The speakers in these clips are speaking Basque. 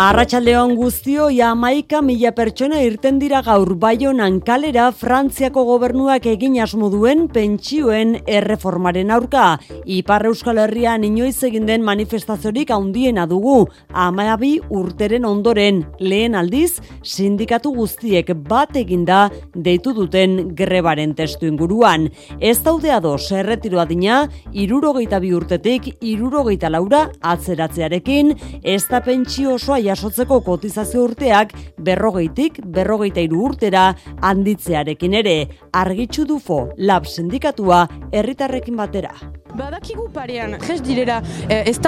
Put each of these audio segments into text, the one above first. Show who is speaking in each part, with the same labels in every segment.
Speaker 1: Arratxaldeon guztio, jamaika mila pertsona irten dira gaur baionan kalera Frantziako gobernuak egin asmo duen pentsioen erreformaren aurka. Ipar Euskal Herrian inoiz egin den manifestaziorik handiena dugu, amabi urteren ondoren, lehen aldiz, sindikatu guztiek bat eginda deitu duten grebaren testu inguruan. Ez daude ados erretiro adina, irurogeita bi urtetik, irurogeita laura atzeratzearekin, ez da pentsio osoa jasotzeko kotizazio urteak berrogeitik berrogeita iru urtera handitzearekin ere argitzu dufo lab sindikatua herritarrekin batera.
Speaker 2: Badakigu parean, jes direla, eh, ez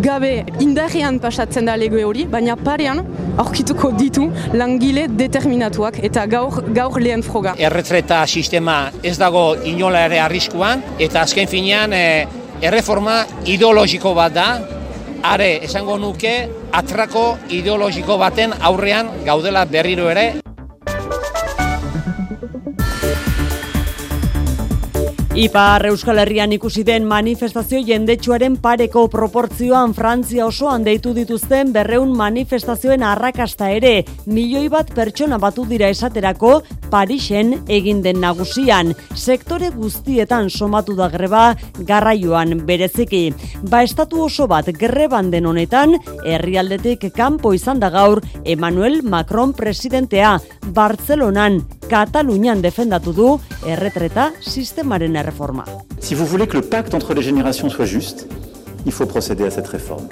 Speaker 2: gabe indarrean pasatzen da lege hori, baina parean aurkituko ditu langile determinatuak eta gaur, gaur lehen froga.
Speaker 3: Erretreta sistema ez dago inola ere arriskuan eta azken finean eh, erreforma ideologiko bat da, are esango nuke atrako ideologiko baten aurrean gaudela berriro ere
Speaker 1: Ipar Euskal Herrian ikusi den manifestazio jendetsuaren pareko proportzioan Frantzia osoan deitu dituzten berreun manifestazioen arrakasta ere, milioi bat pertsona batu dira esaterako Parisen egin den nagusian, sektore guztietan somatu da greba garraioan bereziki. Ba estatu oso bat greban den honetan, herrialdetik kanpo izan da gaur Emmanuel Macron presidentea, Bartzelonan, Katalunian defendatu du erretreta sistemaren erreforma.
Speaker 4: Si vous voulez que le pacte entre les générations soit juste, il faut procéder à cette réforme.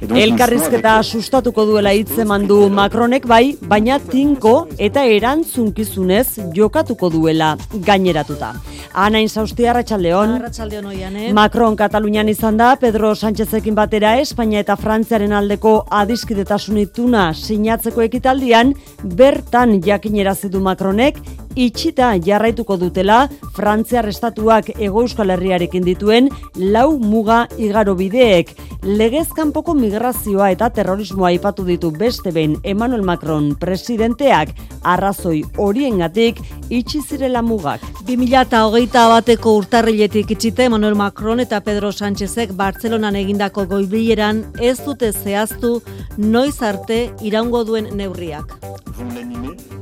Speaker 1: Elkarrizketa sustatuko duela hitzeman du Macronek bai, baina tinko eta erantzunkizunez jokatuko duela gaineratuta. Anain Sausti Arratsaldeon.
Speaker 5: Arratsaldeon oian, eh?
Speaker 1: Macron Katalunian izan da Pedro Sánchezekin batera Espainia eta Frantziaren aldeko adiskidetasun ituna sinatzeko ekitaldian bertan jakinerazi du Macronek itxita jarraituko dutela Frantziar estatuak Ego Euskal Herriarekin dituen lau muga igaro bideek. Legez kanpoko migrazioa eta terrorismoa aipatu ditu beste behin Emmanuel Macron presidenteak arrazoi horiengatik itxi zirela mugak.
Speaker 5: 2008 bateko urtarriletik itxite Emmanuel Macron eta Pedro Sánchezek Bartzelonan egindako goibileran ez dute zehaztu noiz arte iraungo duen neurriak.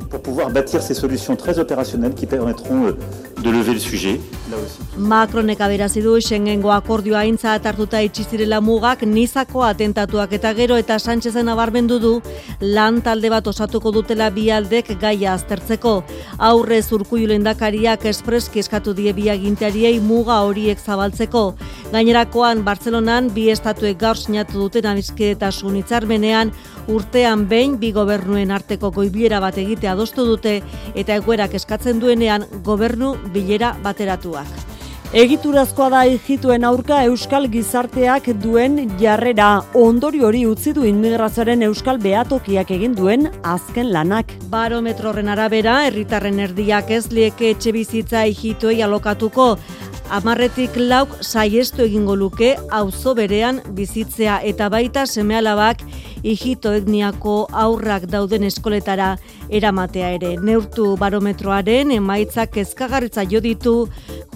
Speaker 4: pour pouvoir bâtir ces solutions très opérationnelles qui permettront euh, de lever le sujet.
Speaker 5: Macronek aberazi du Schengengo akordioa aintza hartuta itxi zirela mugak nizako atentatuak eta gero eta Sánchezen nabarmendu du lan talde bat osatuko dutela bi aldek gaia aztertzeko. Aurre zurkuilu lendakariak espreski eskatu die bi agintariei muga horiek zabaltzeko. Gainerakoan Bartzelonan bi estatuek gaur sinatu duten anisketasun hitzarmenean urtean behin bi gobernuen arteko goibilera bat egitea adostu dute eta egoerak eskatzen duenean gobernu bilera bateratuak.
Speaker 1: Egiturazkoa da egituen aurka Euskal Gizarteak duen jarrera ondori hori utzi du inmigrazioaren Euskal Beatokiak egin duen azken lanak.
Speaker 5: Barometroren arabera, herritarren erdiak ez lieke etxe bizitza egituei alokatuko, Amarretik lauk saiestu egingo luke auzo berean bizitzea eta baita semealabak hijito etniako aurrak dauden eskoletara eramatea ere. Neurtu barometroaren emaitzak ezkagarritza jo ditu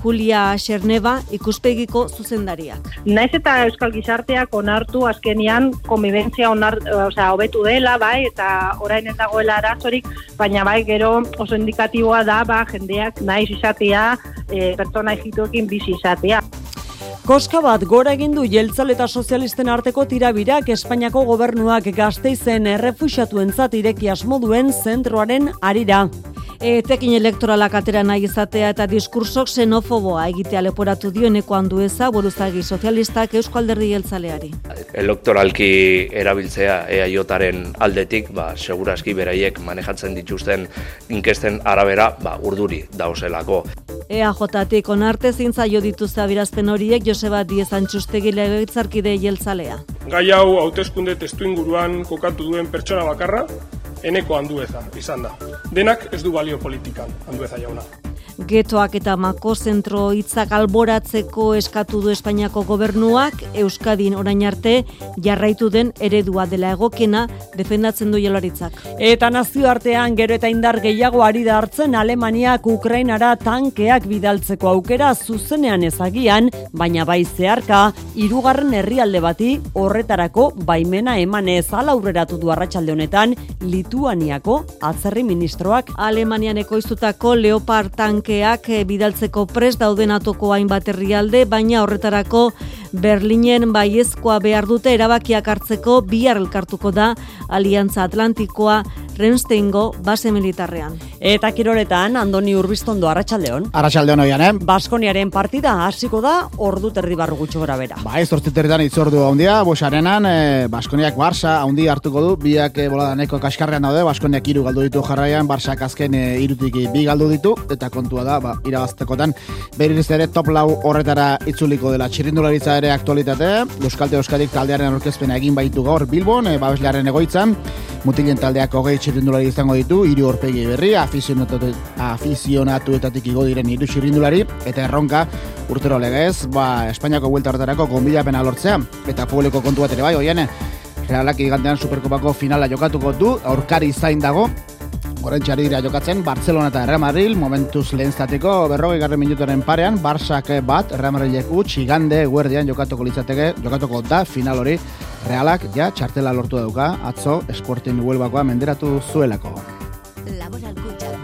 Speaker 5: Julia Xerneba ikuspegiko zuzendariak.
Speaker 6: Naiz eta Euskal Gizarteak onartu azkenian konbibentzia onar, osea, hobetu dela, bai, eta orain ez dagoela arazorik, baina bai, gero oso indikatiboa da, ba, jendeak naiz izatea, e, pertsona egituekin bizi izatea.
Speaker 1: Koska bat gora egin du jeltzal eta sozialisten arteko tirabirak Espainiako gobernuak gazteizen errefuxatuentzat ireki asmoduen zentroaren arira.
Speaker 5: Etekin elektoralak atera nahi izatea eta diskursok xenofoboa egitea leporatu dioneko handu eza boruzagi sozialistak Eusko Alderdi Jeltzaleari.
Speaker 7: Elektoralki erabiltzea EAJaren aldetik, ba, seguraski beraiek manejatzen dituzten inkesten arabera ba, urduri dauzelako.
Speaker 5: EAJatik onarte zintza jo dituzte abirazpen horiek Joseba Diez Antxustegi legetzarkide jeltzalea.
Speaker 8: Gai hau hauteskunde testu inguruan kokatu duen pertsona bakarra, eneko handueza izan da. Denak ez du balio politikan handueza jauna.
Speaker 5: Getoak eta mako zentro hitzak alboratzeko eskatu du Espainiako gobernuak, Euskadin orain arte jarraitu den eredua dela egokena defendatzen du jelaritzak.
Speaker 1: Eta nazioartean gero eta indar gehiago ari da hartzen Alemaniak Ukrainara tankeak bidaltzeko aukera zuzenean ezagian, baina bai zeharka, hirugarren herrialde bati horretarako baimena emanez aurreratu du arratsalde honetan Lituaniako atzerri ministroak
Speaker 5: Alemanian ekoiztutako Leopard tankeak eh, bidaltzeko prest dauden atoko hainbat herrialde, baina horretarako Berlinen baiezkoa behar dute erabakiak hartzeko bihar elkartuko da Aliantza Atlantikoa Rensteingo base militarrean.
Speaker 1: Eta kiroletan Andoni Urbiztondo arratsaldeon.
Speaker 9: Arratsaldeon oian, eh?
Speaker 1: Baskoniaren partida hasiko da ordu terdi barru gutxo gora bera.
Speaker 9: Ba, ez territan itzordu handia, bosarenan, e, Baskoniak Barça handi hartuko du, biak e, bolada neko kaskarrean daude, Baskoniak hiru galdu ditu jarraian, Barçak azken e, irutik bi galdu ditu, eta kontua da, ba, irabaztekotan, berriz ere top lau horretara itzuliko dela txirrindularitza ere aktualitate, Euskalte Euskadik taldearen aurkezpena egin baitu gaur Bilbon, e, babeslearen egoitzan, mutilen taldeak hogei txirrindulari izango ditu, hiru horpegi berri, afizionatu, afizionatuetatik igo diren hiru txirrindulari, eta erronka urtero legez, ba, Espainiako buelta horretarako konbidapena lortzea, eta publiko kontu bat ere bai, oiene, realak igantean superkopako finala jokatuko du, aurkari zain dago, Goren dira jokatzen, Barcelona eta Real Madrid, momentuz lehen zateko, berrogei garren minutoren parean, Barsak bat, Real Madrid utx, igande, guerdian jokatuko litzateke, jokatuko da, final hori, realak, ja, txartela lortu dauka, atzo, esportin huelbakoa menderatu zuelako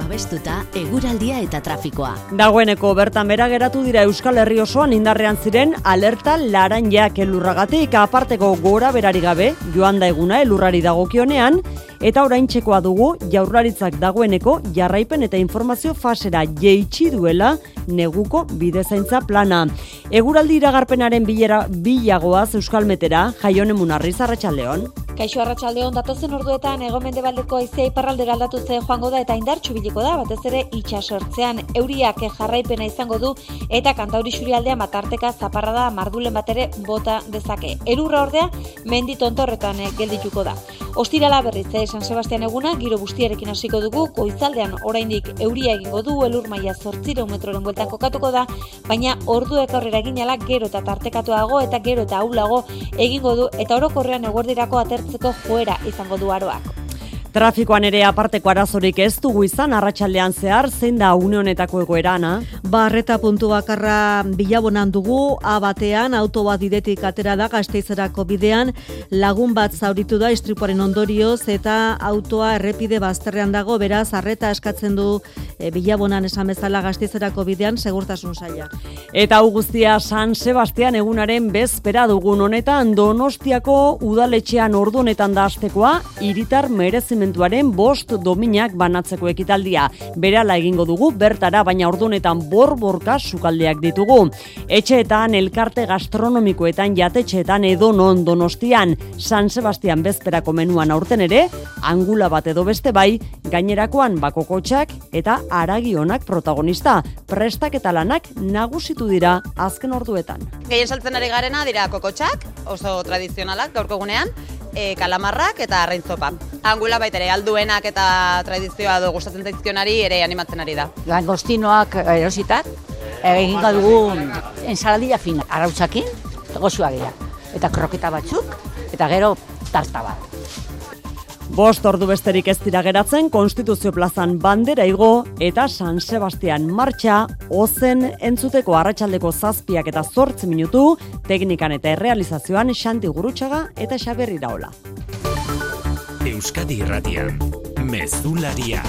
Speaker 10: babestuta eguraldia eta trafikoa.
Speaker 1: Dagoeneko bertan bera geratu dira Euskal Herri osoan indarrean ziren alerta laranjak elurragatik aparteko gora berari gabe joan da eguna elurrari dagokionean eta oraintzekoa dugu jaurlaritzak dagoeneko jarraipen eta informazio fasera jeitsi duela neguko bidezaintza plana. Eguraldi iragarpenaren bilera bilagoaz Euskal Metera, jaione munarri zarratxaldeon.
Speaker 11: Kaixo arratsaldeon datozen orduetan egomende baldeko aizea iparraldera aldatu ze joango da eta indartxu biliko da, batez ere itxasortzean euriak jarraipena izango du eta kantauri xurialdea matarteka zaparra da mardulen batere bota dezake. Erurra ordea mendi tontorretan geldituko da. Ostirala berriz eh, San Sebastian eguna, giro bustiarekin hasiko dugu, goizaldean oraindik euria egingo du, elur maia zortzire metroren bueltan kokatuko da, baina orduek aurrera eginala gero eta tartekatuago eta gero eta aulago egingo du, eta orokorrean eguerdirako atertzeko joera izango du aroak.
Speaker 1: Trafikoan ere aparteko arazorik ez dugu izan arratsaldean zehar zein da une honetako egoerana.
Speaker 5: Barreta puntu bakarra bilabonan dugu A batean auto bat idetik atera da Gasteizerako bidean lagun bat zauritu da istripuaren ondorioz eta autoa errepide bazterrean dago beraz arreta eskatzen du e, bilabonan esan bezala Gasteizerako bidean segurtasun saila.
Speaker 1: Eta hau guztia San Sebastian egunaren bezpera dugun honetan Donostiako udaletxean ordu honetan da astekoa iritar merezi mementuaren bost dominak banatzeko ekitaldia. Berala egingo dugu bertara baina ordunetan borborka sukaldeak ditugu. Etxeetan, elkarte gastronomikoetan, jatetxeetan edo non donostian, San Sebastian bezperako menuan aurten ere, angula bat edo beste bai, gainerakoan bakokotxak eta aragionak protagonista. Prestak eta lanak nagusitu dira azken orduetan.
Speaker 12: Gehien saltzen ari garena dira kokotxak, oso tradizionalak gaurko gunean, e, kalamarrak eta arraintzopa. Angula baita ere, alduenak eta tradizioa du gustatzen zaizkionari ere animatzen ari da.
Speaker 13: Langostinoak erositak, egin dugu ensaladia fina, arautzakin, gozua gira. Eta kroketa batzuk, eta gero tarta bat.
Speaker 1: Bost ordu besterik ez dira geratzen, Konstituzio plazan bandera igo eta San Sebastian martxa, ozen entzuteko arratsaldeko zazpiak eta zortz minutu, teknikan eta errealizazioan Xanti Gurutxaga eta Xaberri Daola.
Speaker 14: Euskadi Irratian, Mezularia.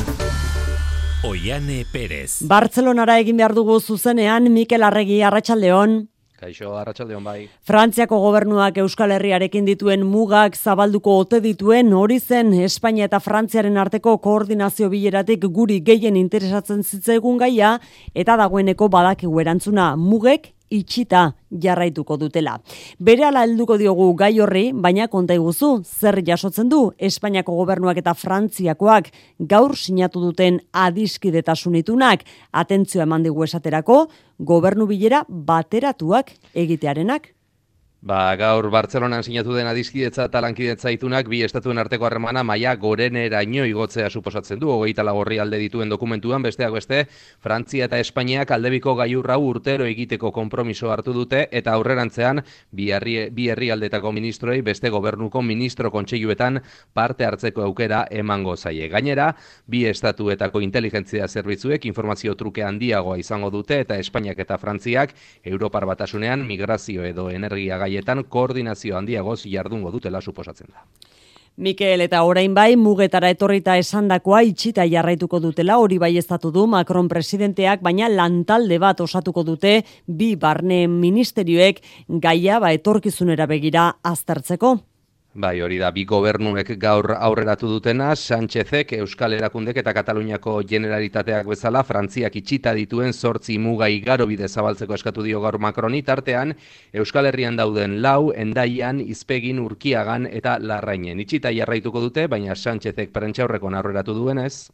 Speaker 14: Oiane Perez.
Speaker 1: Bartzelonara egin behar dugu zuzenean Mikel Arregi Arratsaldeon.
Speaker 15: Kaixo, arratsaldeon bai.
Speaker 1: Frantziako gobernuak Euskal Herriarekin dituen mugak zabalduko ote dituen hori zen Espainia eta Frantziaren arteko koordinazio bileratik guri gehien interesatzen zitzaigun gaia eta dagoeneko badakigu erantzuna mugek itxita jarraituko dutela. Bere ala helduko diogu gai horri, baina konta iguzu, zer jasotzen du Espainiako gobernuak eta Frantziakoak gaur sinatu duten adiskidetasunitunak, atentzioa eman digu esaterako, gobernu bilera bateratuak egitearenak.
Speaker 15: Ba, gaur Bartzelonan sinatu den adizkidetza eta lankidetza itunak bi estatuen arteko harremana maia goreneraino igotzea suposatzen du. Hogeita lagorri alde dituen dokumentuan besteak beste, Frantzia eta Espainiak aldebiko gaiurra urtero egiteko konpromiso hartu dute eta aurrerantzean bi herri bi herrialdetako ministroei beste gobernuko ministro kontseiluetan parte hartzeko aukera emango zaie. Gainera, bi estatuetako inteligentzia zerbitzuek informazio truke handiagoa izango dute eta Espainiak eta Frantziak Europar batasunean migrazio edo energia gaietan koordinazio handiagoz jardungo dutela suposatzen da.
Speaker 1: Mikel eta orain bai mugetara etorrita esandakoa itxita jarraituko dutela hori bai estatu du Macron presidenteak baina lantalde bat osatuko dute bi barne ministerioek gaia ba etorkizunera begira aztertzeko.
Speaker 15: Bai, hori da, bi gobernuek gaur aurreratu dutena, Sánchezek, Euskal Erakundek eta Kataluniako generalitateak bezala, Frantziak itxita dituen sortzi muga igaro bide zabaltzeko eskatu dio gaur Macroni, tartean, Euskal Herrian dauden lau, endaian, izpegin, urkiagan eta larrainen. Itxita jarraituko dute, baina Sánchezek prentxaurreko aurreratu duenez.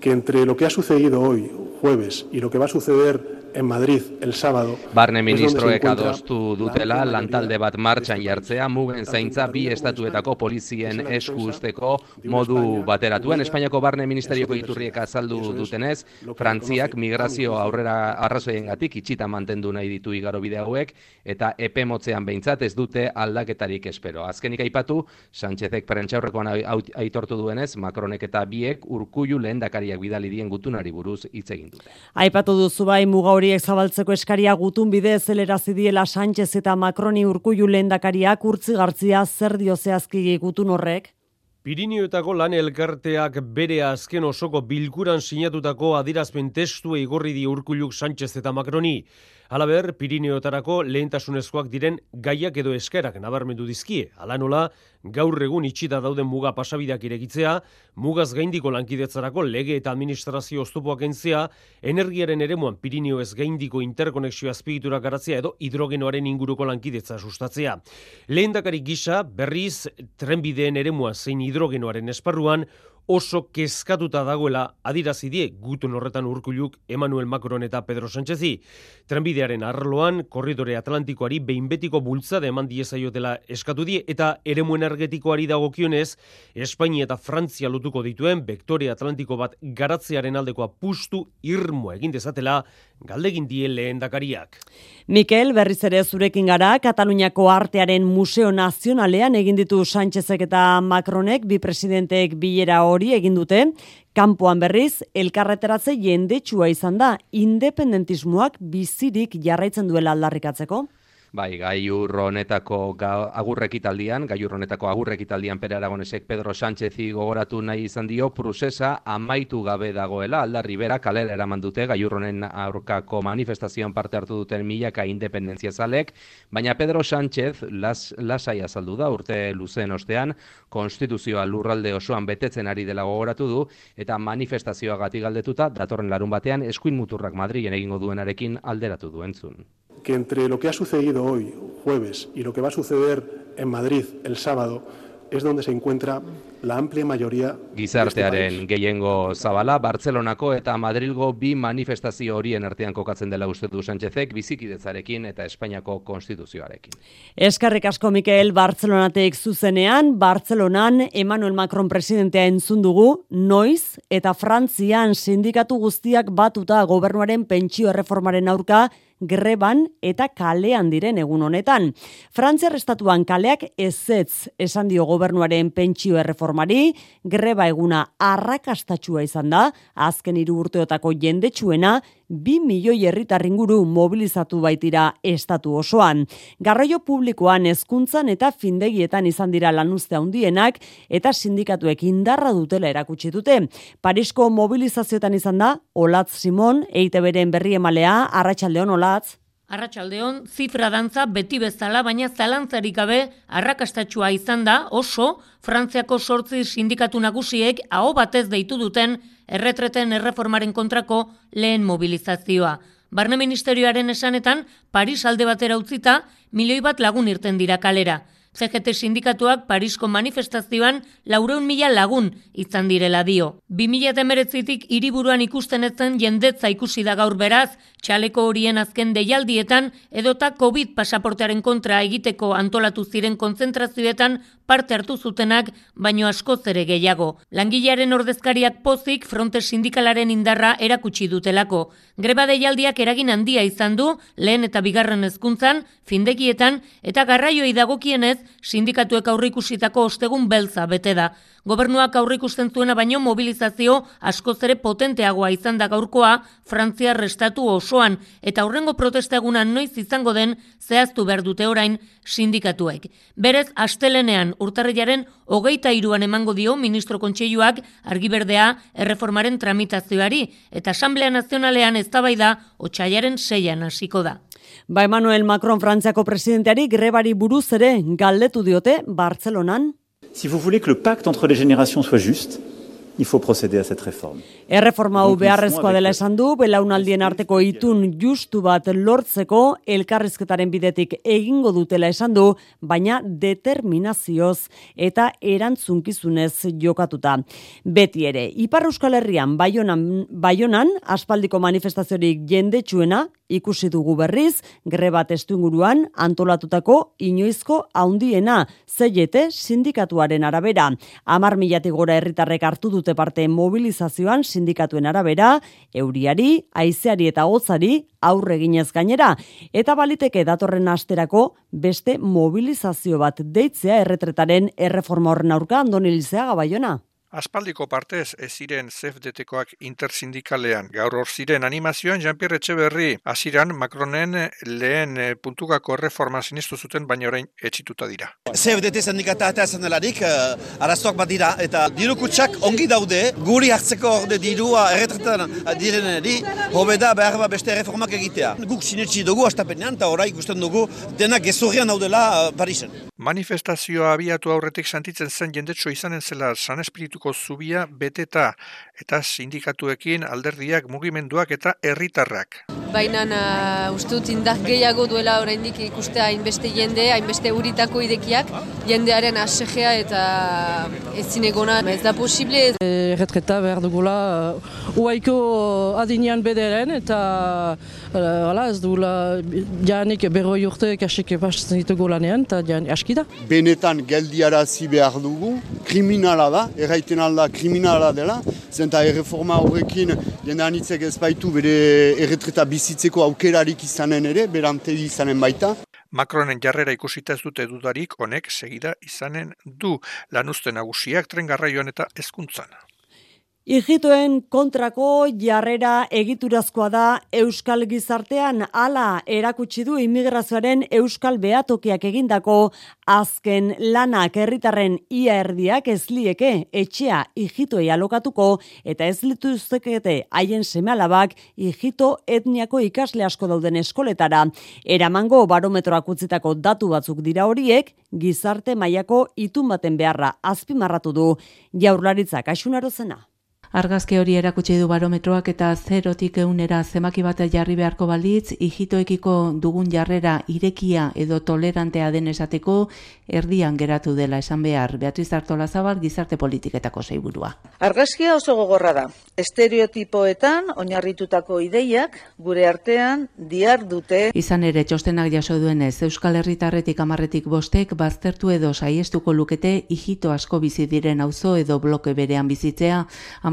Speaker 16: Que entre lo que ha sucedido hoy, jueves, y lo que va a suceder en Madrid el sábado.
Speaker 15: Barne ministroek adostu dutela lantalde bat martxan jartzea mugen zaintza bi estatuetako polizien esku usteko modu bateratuen Espainiako barne ministerioko iturriek azaldu dutenez Frantziak migrazio aurrera arrazoiengatik itxita mantendu nahi ditu igaro bide hauek eta epe motzean behintzat ez dute aldaketarik espero. Azkenik aipatu Sánchezek prentxaurrekoan aitortu duenez Macronek eta biek urkullu lehendakariak bidali dien gutunari buruz hitz egin dute.
Speaker 1: Aipatu duzu bai muga horiek zabaltzeko eskaria gutun bide zelerazi diela Sánchez eta Macroni urkullu lehendakariak urtzi gartzia zer dio zehazki gutun horrek?
Speaker 17: Pirinioetako lan elkarteak bere azken osoko bilkuran sinatutako adirazpen testu igorri di urkulluk Sánchez eta Macroni. Halaber, Pirineotarako lehentasunezkoak diren gaiak edo eskerak nabarmendu dizkie. Hala nola, gaur egun itxita dauden muga pasabideak iregitzea, mugaz gaindiko lankidetzarako lege eta administrazio oztopoak entzea, energiaren eremuan Pirineo ez gaindiko interkonexio azpigitura garatzea edo hidrogenoaren inguruko lankidetza sustatzea. Lehendakari gisa, berriz, trenbideen eremuan zein hidrogenoaren esparruan, oso kezkatuta dagoela adirazi die gutun horretan urkuluk Emmanuel Macron eta Pedro Sánchezi. Trenbidearen arloan, korridore atlantikoari behin bultzada eman diezaiotela eskatu die eta eremu energetikoari dagokionez, Espainia eta Frantzia lotuko dituen vektore atlantiko bat garatzearen aldekoa pustu irmo egin dezatela galdegin die lehendakariak.
Speaker 1: Mikel, berriz ere zurekin gara, Kataluniako artearen Museo Nazionalean egin ditu Sánchezek eta Macronek, bi presidenteek bilera hori egin dute, kanpoan berriz, elkarreteratze jendetsua izan da, independentismoak bizirik jarraitzen duela aldarrikatzeko.
Speaker 15: Bai, gaiur honetako agurrekitaldian, gaiur honetako agurrekitaldian Pere Aragonesek Pedro Sánchezi gogoratu nahi izan dio prozesa amaitu gabe dagoela, aldarri bera kalera eraman dute gaiur honen aurkako manifestazioan parte hartu duten milaka independentzia zalek, baina Pedro Sánchez las, lasai azaldu da urte luzen ostean, konstituzioa lurralde osoan betetzen ari dela gogoratu du, eta manifestazioa gati galdetuta, datorren larun batean, eskuin muturrak Madrilen egingo duenarekin alderatu duentzun
Speaker 16: que entre lo que ha sucedido hoy, jueves, y lo que va a suceder en Madrid el sábado, es donde se encuentra la amplia mayoría
Speaker 15: gizartearen gehiengo zabala Bartzelonako eta Madrilgo bi manifestazio horien artean kokatzen dela uste du Sánchezek bizikidetzarekin eta Espainiako konstituzioarekin.
Speaker 1: Eskarrik asko Mikel Bartzelonatek zuzenean Bartzelonan Emmanuel Macron presidentea entzun dugu noiz eta Frantzian sindikatu guztiak batuta gobernuaren pentsio erreformaren aurka greban eta kalean diren egun honetan. Frantziar estatuan kaleak ezetz esan dio gobernuaren pentsio erreformari, greba eguna arrakastatxua izan da, azken hiru urteotako jendetsuena, bi milioi herritar inguru mobilizatu baitira estatu osoan. Garraio publikoan hezkuntzan eta findegietan izan dira lanuzte handienak eta sindikatuek indarra dutela erakutsi dute. Parisko mobilizazioetan izan da Olatz Simon, EITBren berri emalea, Arratsaldeon Olatz.
Speaker 18: Arratxaldeon, zifra dantza beti bezala, baina zalantzarik gabe arrakastatxua izan da oso Frantziako sortzi sindikatu nagusiek aho batez deitu duten erretreten erreformaren kontrako lehen mobilizazioa. Barne Ministerioaren esanetan, Paris alde batera utzita, milioi bat lagun irten dira kalera. CGT sindikatuak Parisko manifestazioan laureun mila lagun izan direla dio. 2000 emeretzitik hiriburuan ikusten etzen jendetza ikusi da gaur beraz, txaleko horien azken deialdietan edota COVID pasaportearen kontra egiteko antolatu ziren kontzentrazioetan parte hartu zutenak, baino askoz ere gehiago. Langilearen ordezkariak pozik fronte sindikalaren indarra erakutsi dutelako. Greba deialdiak eragin handia izan du, lehen eta bigarren hezkuntzan, findekietan, eta garraioi dagokienez, sindikatuek aurrikusitako ostegun beltza bete da. Gobernuak aurrikusten zuena baino mobilizazio askoz ere potenteagoa izan da gaurkoa Frantzia restatu osoan eta aurrengo protesta egunan noiz izango den zehaztu behar dute orain sindikatuek. Berez, astelenean urtarrilaren hogeita iruan emango dio ministro kontseiluak argiberdea erreformaren tramitazioari eta Asamblea Nazionalean eztabaida otxaiaren seian hasiko da.
Speaker 1: Ba Emmanuel Macron Frantziako presidenteari grebari buruz ere galdetu diote Bartzelonan.
Speaker 4: Si vous voulez que le pacte entre les générations soit juste, il faut procéder à cette réforme.
Speaker 1: Erreforma hau beharrezkoa dela esan du, belaunaldien arteko itun justu bat lortzeko elkarrizketaren bidetik egingo dutela esan du, baina determinazioz eta erantzunkizunez jokatuta. Beti ere, Ipar Euskal Herrian baionan, baionan aspaldiko manifestaziorik jendetsuena ikusi dugu berriz, greba testu inguruan antolatutako inoizko haundiena, zeiete sindikatuaren arabera. Amar milatik gora herritarrek hartu dute parte mobilizazioan sindikatuen arabera, euriari, aizeari eta hotzari aurre ginez gainera, eta baliteke datorren asterako beste mobilizazio bat deitzea erretretaren erreforma horren aurka andonilizea gabaiona.
Speaker 19: Aspaldiko partez ez ziren CFDTkoak intersindikalean. Gaur hor ziren animazioan Jean-Pierre Etxeberri hasiran Macronen lehen eh, puntukako reforma sinistu zuten baina orain etxituta dira.
Speaker 20: CFDT sindikata eta esan delarik uh, arazoak bat dira eta diru kutsak ongi daude guri hartzeko orde dirua erretretan direneri hobeda behar ba beste reformak egitea. Guk sinetsi dugu astapenean eta orai ikusten dugu denak gezurrian daudela uh, Parisen.
Speaker 19: Manifestazioa abiatu aurretik santitzen zen jendetso izanen zela san espirituko zubia beteta eta sindikatuekin alderdiak mugimenduak eta herritarrak.
Speaker 21: Baina uh, uste dut indar gehiago duela oraindik ikustea hainbeste jende, hainbeste uritako idekiak, jendearen asegea eta ez zinegona. Ez da posible.
Speaker 22: Erretreta behar dugula uh, uaiko adinean bederen eta uh, ez dugula janik berroi urte kasik pasatzen ditugu lanean eta janik aski da.
Speaker 23: Benetan geldiarazi behar dugu, kriminala da, erraiten alda kriminala dela, zenta erreforma horrekin jende anitzek ez baitu bere erretreta bizitzeko aukerarik izanen ere, berante izanen baita.
Speaker 19: Macronen jarrera ikusita ez dute dudarik honek segida izanen du lanuzten nagusiak tren garraioan eta hezkuntzan.
Speaker 1: Ijitoen kontrako jarrera egiturazkoa da Euskal Gizartean ala erakutsi du immigrazioaren Euskal Beatokiak egindako azken lanak herritarren ia erdiak ez lieke etxea ijitoi alokatuko eta ez lituztekete haien semealabak ijito etniako ikasle asko dauden eskoletara. Eramango barometroak utzitako datu batzuk dira horiek, gizarte mailako itun baten beharra azpimarratu du jaurlaritzak asunarozena.
Speaker 24: Argazke hori erakutsi du barometroak eta zerotik eunera zemaki bat jarri beharko balitz, ijitoekiko dugun jarrera irekia edo tolerantea den esateko erdian geratu dela esan behar. Beatriz Artola Zabal, gizarte politiketako zeiburua.
Speaker 25: Argazkia oso gogorra da. Estereotipoetan oinarritutako ideiak gure artean diar dute.
Speaker 24: Izan ere txostenak jaso duenez, Euskal Herritarretik amarretik bostek baztertu edo saiestuko lukete ijito asko bizi diren auzo edo bloke berean bizitzea,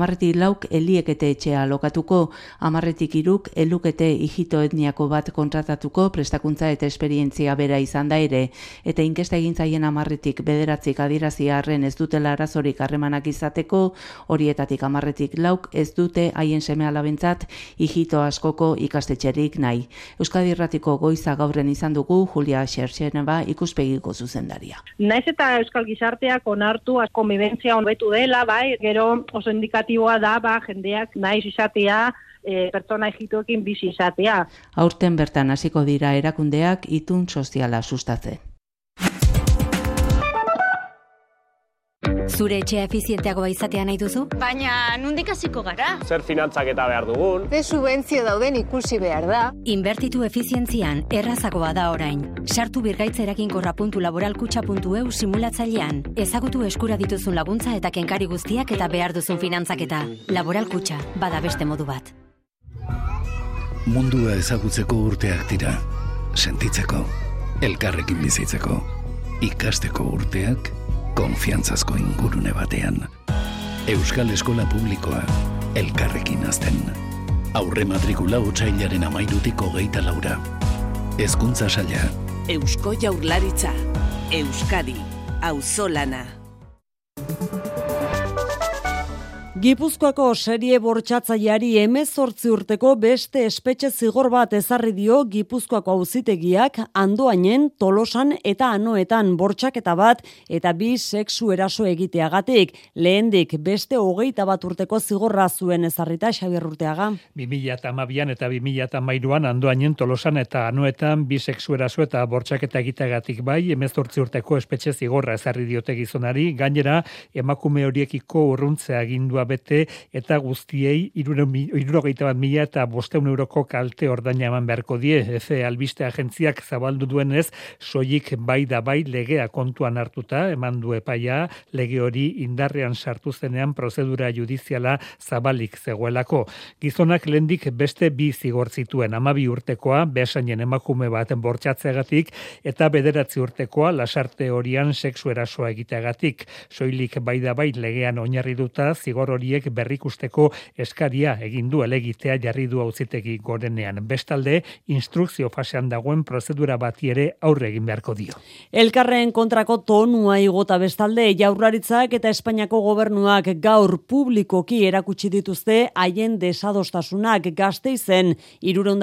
Speaker 24: amarretik lauk eliekete etxea lokatuko, amarretik iruk elukete ijito etniako bat kontratatuko prestakuntza eta esperientzia bera izan da ere, eta inkesta egin zaien amarretik bederatzik adirazi harren ez dutela arazorik harremanak izateko, horietatik amarretik lauk ez dute haien seme alabentzat ijito askoko ikastetxerik nahi. Euskadi Erratiko goiza gaurren izan dugu Julia Xerxeneba ikuspegiko zuzendaria.
Speaker 6: Naiz eta Euskal Gizarteak onartu konbibentzia honetu dela, bai, gero oso indikatiboa da, ba, jendeak naiz izatea, e, pertsona egituekin bizi izatea.
Speaker 24: Aurten bertan hasiko dira erakundeak itun soziala sustatzen.
Speaker 26: Zure etxea efizienteagoa izatea nahi duzu?
Speaker 27: Baina, nundik hasiko gara?
Speaker 28: Zer finantzak eta behar dugun?
Speaker 27: Ze subentzio dauden ikusi behar da.
Speaker 26: Inbertitu efizientzian errazagoa da orain. Sartu birgaitzerakinkorra.laboralkutxa.eu simulatzailean. Ezagutu eskura dituzun laguntza eta kenkari guztiak eta behar duzun finantzaketa. Laboralkutxa, bada beste modu bat.
Speaker 29: Mundua ezagutzeko urteak dira. Sentitzeko, elkarrekin bizitzeko, ikasteko urteak, konfiantzazko ingurune batean. Euskal Eskola Publikoa, elkarrekin azten. Aurre matrikula otxailaren amairutik hogeita laura. Hezkuntza saia.
Speaker 30: Eusko Jaurlaritza. Euskadi. Auzolana.
Speaker 1: Gipuzkoako serie bortxatzaileari emezortzi urteko beste espetxe zigor bat ezarri dio Gipuzkoako auzitegiak andoainen, tolosan eta anoetan bortxaketa bat eta bi sexu eraso egiteagatik. Lehendik beste hogeita bat urteko zigorra zuen ezarrita Xabier Urteaga.
Speaker 31: 2008an eta 2008an andoainen, tolosan eta anoetan bi sexu eraso eta bortxaketa egiteagatik bai emezortzi urteko espetxe zigorra ezarri diote gizonari, gainera emakume horiekiko urruntzea agindua bete eta guztiei irurogeita bat mila eta bosteun euroko kalte ordaina eman beharko die. Efe albiste agentziak zabaldu duenez, soilik bai da bai legea kontuan hartuta, eman du epaia, lege hori indarrean sartu zenean prozedura judiziala zabalik zegoelako. Gizonak lendik beste bi zigor zituen, amabi urtekoa, behasainen emakume bat bortxatzeagatik, eta bederatzi urtekoa lasarte horian sexu erasoa egiteagatik. Soilik bai da bai legean oinarri duta zigor horiek berrikusteko eskaria egin du elegitea jarri du auzitegi gorenean. Bestalde, instrukzio fasean dagoen prozedura bati ere aurre egin beharko dio.
Speaker 1: Elkarren kontrako tonua igota bestalde, jaurlaritzak eta Espainiako gobernuak gaur publikoki erakutsi dituzte haien desadostasunak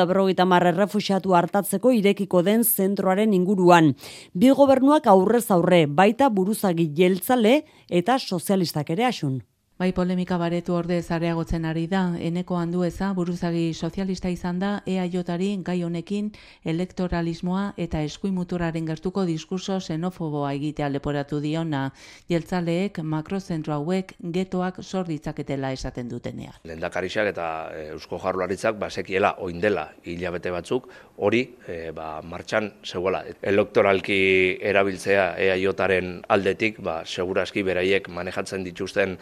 Speaker 1: berrogeita marre refusiatu hartatzeko irekiko den zentroaren inguruan. Bi gobernuak aurrez aurre, baita buruzagi jeltzale eta sozialistak ere asun.
Speaker 24: Bai polemika baretu orde zareagotzen ari da, eneko handu eza buruzagi sozialista izan da EAJari gai honekin elektoralismoa eta eskuimuturaren gertuko diskurso xenofoboa egitea leporatu diona, jeltzaleek makrozentro hauek getoak sor ditzaketela esaten dutenea.
Speaker 32: Lendakarizak eta e, Eusko Jarularitzak basekiela oindela hilabete batzuk hori e, ba, martxan zegoela. Elektoralki erabiltzea EAJaren aldetik, ba, seguraski beraiek manejatzen dituzten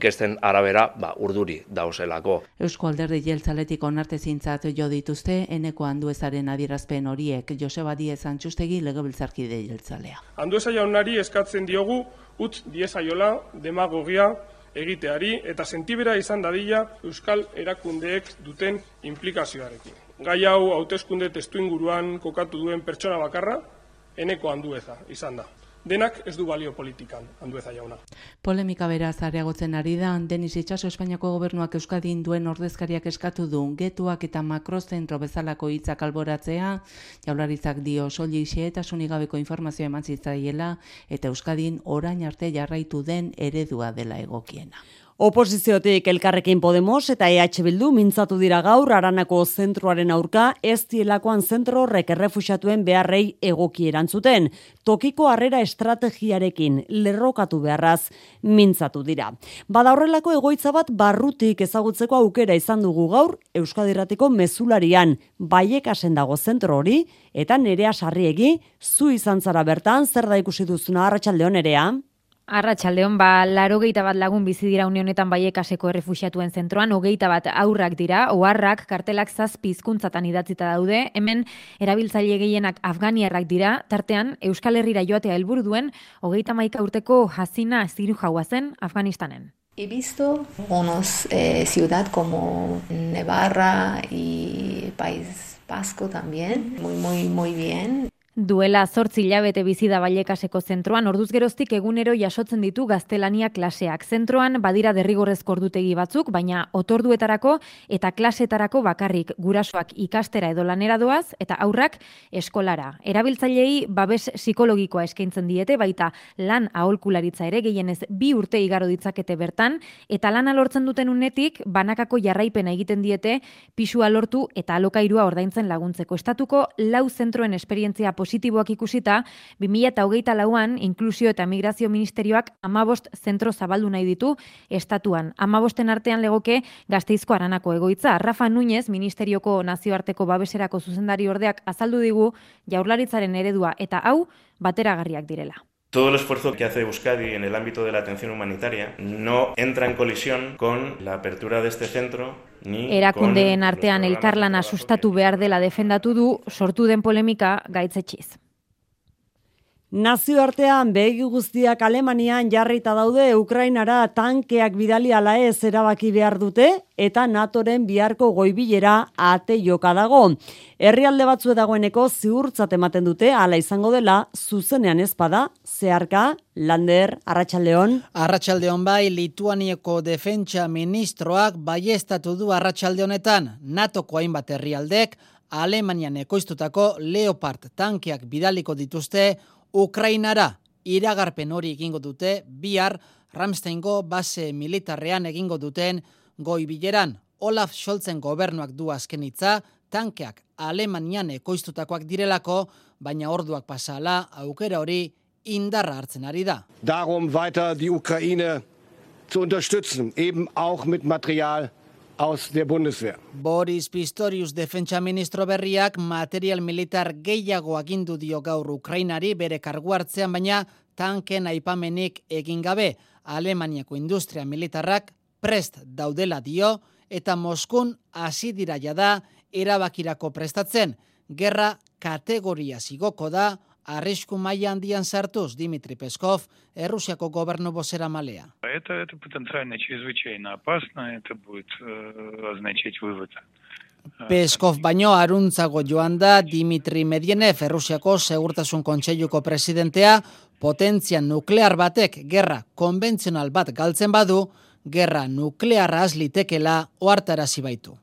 Speaker 32: inkesten arabera ba, urduri dauzelako.
Speaker 24: Eusko alderdi jeltzaletik onartezintzat jo dituzte eneko handuezaren adierazpen horiek Joseba Diez Antxustegi legebiltzarkide jeltzalea.
Speaker 33: Handueza jaunari eskatzen diogu utz diezaiola demagogia egiteari eta sentibera izan dadila Euskal erakundeek duten implikazioarekin. Gai hau hauteskunde testu inguruan kokatu duen pertsona bakarra eneko handueza izan da denak ez du balio politikan, handueza jauna.
Speaker 24: Polemika beraz areagotzen ari da, Denis Itxaso Espainiako gobernuak Euskadin duen ordezkariak eskatu du, getuak eta makrozentro bezalako hitzak alboratzea, jaularitzak dio soli eta sunigabeko informazioa eman zitzaiela, eta Euskadin orain arte jarraitu den eredua dela egokiena.
Speaker 1: Oposiziotik elkarrekin Podemos eta EH Bildu mintzatu dira gaur aranako zentroaren aurka ez dielakoan zentro horrek errefusatuen beharrei egoki erantzuten. Tokiko harrera estrategiarekin lerrokatu beharraz mintzatu dira. Bada horrelako egoitza bat barrutik ezagutzeko aukera izan dugu gaur Euskadiratiko mezularian baiekasen dago zentro hori eta nerea sarriegi zu izan zara bertan zer da ikusi duzuna arratsalde nerea.
Speaker 34: Arratxaldeon, ba, laro bat lagun bizi dira unionetan baiekaseko errefusiatuen zentroan, hogeita bat aurrak dira, oharrak kartelak zazpi hizkuntzatan idatzita daude, hemen erabiltzaile gehienak afganiarrak dira, tartean Euskal Herrira joatea helburu duen, hogeita maika urteko hasina ziru jaua zen Afganistanen.
Speaker 35: He visto unos eh, ciudad como Nevarra y País Vasco también, muy, muy, muy bien.
Speaker 34: Duela zortzi hilabete bizi da zentroan orduz geroztik egunero jasotzen ditu gaztelania klaseak. Zentroan badira derrigorrezko ordutegi batzuk, baina otorduetarako eta klasetarako bakarrik gurasoak ikastera edo lanera doaz eta aurrak eskolara. Erabiltzailei babes psikologikoa eskaintzen diete, baita lan aholkularitza ere gehienez bi urte igaro ditzakete bertan eta lan lortzen duten unetik banakako jarraipena egiten diete pisua lortu eta alokairua ordaintzen laguntzeko. Estatuko lau zentroen esperientzia positiboak ikusita, 2008 lauan, inklusio eta migrazio ministerioak amabost zentro zabaldu nahi ditu estatuan. Amabosten artean legoke gazteizko aranako egoitza. Rafa Núñez, Ministerioko Nazioarteko Babeserako zuzendari ordeak azaldu digu jaurlaritzaren eredua eta hau bateragarriak direla.
Speaker 36: Todo el esfuerzo que hace Euskadi en el ámbito de la atención humanitaria no entra en colisión con la apertura de este centro
Speaker 34: Erakundeen artean elkarlana sustatu behar dela defendatu du sortu den polemika gaitzetxiz.
Speaker 1: Nazioartean begi guztiak Alemanian jarrita daude Ukrainara tankeak bidali ala ez erabaki behar dute eta NATOren biharko goibilera ate joka dago. Herrialde batzu dagoeneko ziurtzat ematen dute hala izango dela zuzenean ezpada zeharka Lander Arratsaldeon
Speaker 37: Arratsaldeon bai Lituanieko defentsa ministroak baiestatu du Arratsalde honetan NATOko hainbat herrialdek Alemanian ekoiztutako Leopard tankeak bidaliko dituzte Ukrainara iragarpen hori egingo dute. Bihar Ramsteingo base militarrean egingo duten goi bileran. Olaf Scholzen gobernuak du azken hitza. Tankeak Alemanian ekoiztutakoak direlako baina orduak pasala aukera hori indarra hartzen ari da.
Speaker 38: Darum weiter die Ukraine zu unterstützen, eben auch mit Material aus der Bundeswehr.
Speaker 37: Boris Pistorius defentsa ministro berriak material militar gehiago agindu dio gaur Ukrainari bere kargu hartzean baina tanken aipamenik egin gabe Alemaniako industria militarrak prest daudela dio eta Moskun hasi dira jada erabakirako prestatzen. Gerra kategoria zigoko da arrisku maila handian sartuz Dimitri Peskov, Errusiako gobernu bozera malea.
Speaker 39: Это, это потенциально чрезвычайно опасно, это будет э, означать вывод.
Speaker 37: Peskov baino aruntzago joan da Dimitri Medienev, Errusiako segurtasun kontseiluko presidentea, potentzia nuklear batek gerra konbentzional bat galtzen badu, gerra nuklearra azlitekela oartarazi baitu.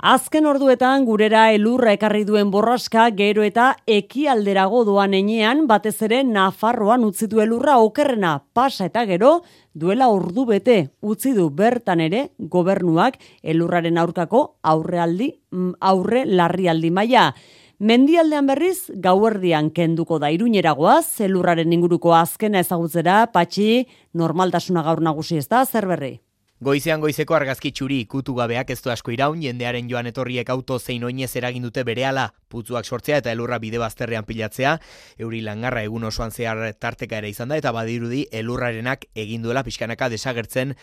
Speaker 1: Azken orduetan gurera elurra ekarri duen borraska gero eta ekialderago doan enean batez ere Nafarroan utzi du elurra okerrena pasa eta gero duela ordu bete utzi du bertan ere gobernuak elurraren aurkako aurrealdi mm, aurre larrialdi maila. Mendialdean berriz gauerdian kenduko da iruñeragoa, zelurraren inguruko azkena ezagutzera, patxi, normaltasuna gaur nagusi ez da, zer berri?
Speaker 40: Goizean goizeko argazki txuri ikutu gabeak ez du asko iraun, jendearen joan etorriek auto zein oinez eragin dute berehala, putzuak sortzea eta elurra bide bazterrean pilatzea, euri langarra egun osoan zehar tarteka ere izan da, eta badirudi elurrarenak egin duela pixkanaka desagertzen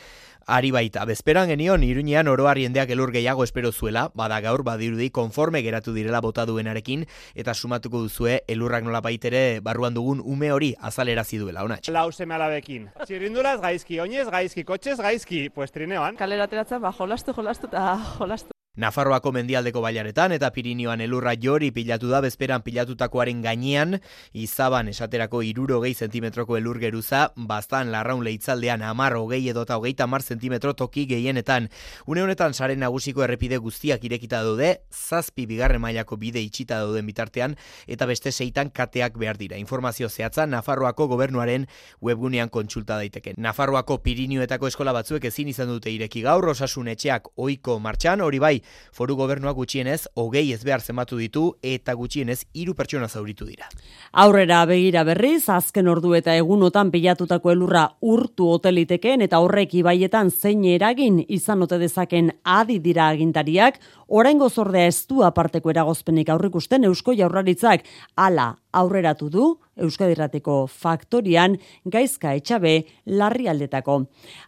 Speaker 40: ari baita. Bezperan genion, iruñean oroar jendeak elur gehiago espero zuela, bada gaur badirudi konforme geratu direla bota duenarekin, eta sumatuko duzue elurrak nola baitere barruan dugun ume hori azalera ziduela, onatx.
Speaker 28: Lau seme alabekin. Txirindulaz gaizki, oinez gaizki, kotxez gaizki, pues trineoan.
Speaker 22: Kalera ateratzen, ba, jolastu, jolastu eta jolastu.
Speaker 40: Nafarroako mendialdeko bailaretan eta Pirinioan elurra jori pilatu da bezperan pilatutakoaren gainean, izaban esaterako iruro gehi zentimetroko elur geruza, bastan larraun leitzaldean amar hogei edota hogeita mar zentimetro toki gehienetan. Une honetan saren nagusiko errepide guztiak irekita daude, zazpi bigarren mailako bide itxita dauden bitartean, eta beste seitan kateak behar dira. Informazio zehatza Nafarroako gobernuaren webgunean kontsulta daiteke. Nafarroako Pirinioetako eskola batzuek ezin izan dute ireki gaur, osasun etxeak oiko martxan, hori bai, foru gobernuak gutxienez hogei ez behar zenbatu ditu eta gutxienez hiru pertsona zauritu dira.
Speaker 1: Aurrera begira berriz, azken ordu eta egunotan pilatutako elurra urtu hotelitekeen eta horrek ibaietan zein eragin izan ote dezaken adi dira agintariak, oraingo zordea ez du aparteko eragozpenik aurrikusten Eusko Jaurlaritzak hala aurreratu du Euskadirrateko faktorian gaizka etxabe larrialdetako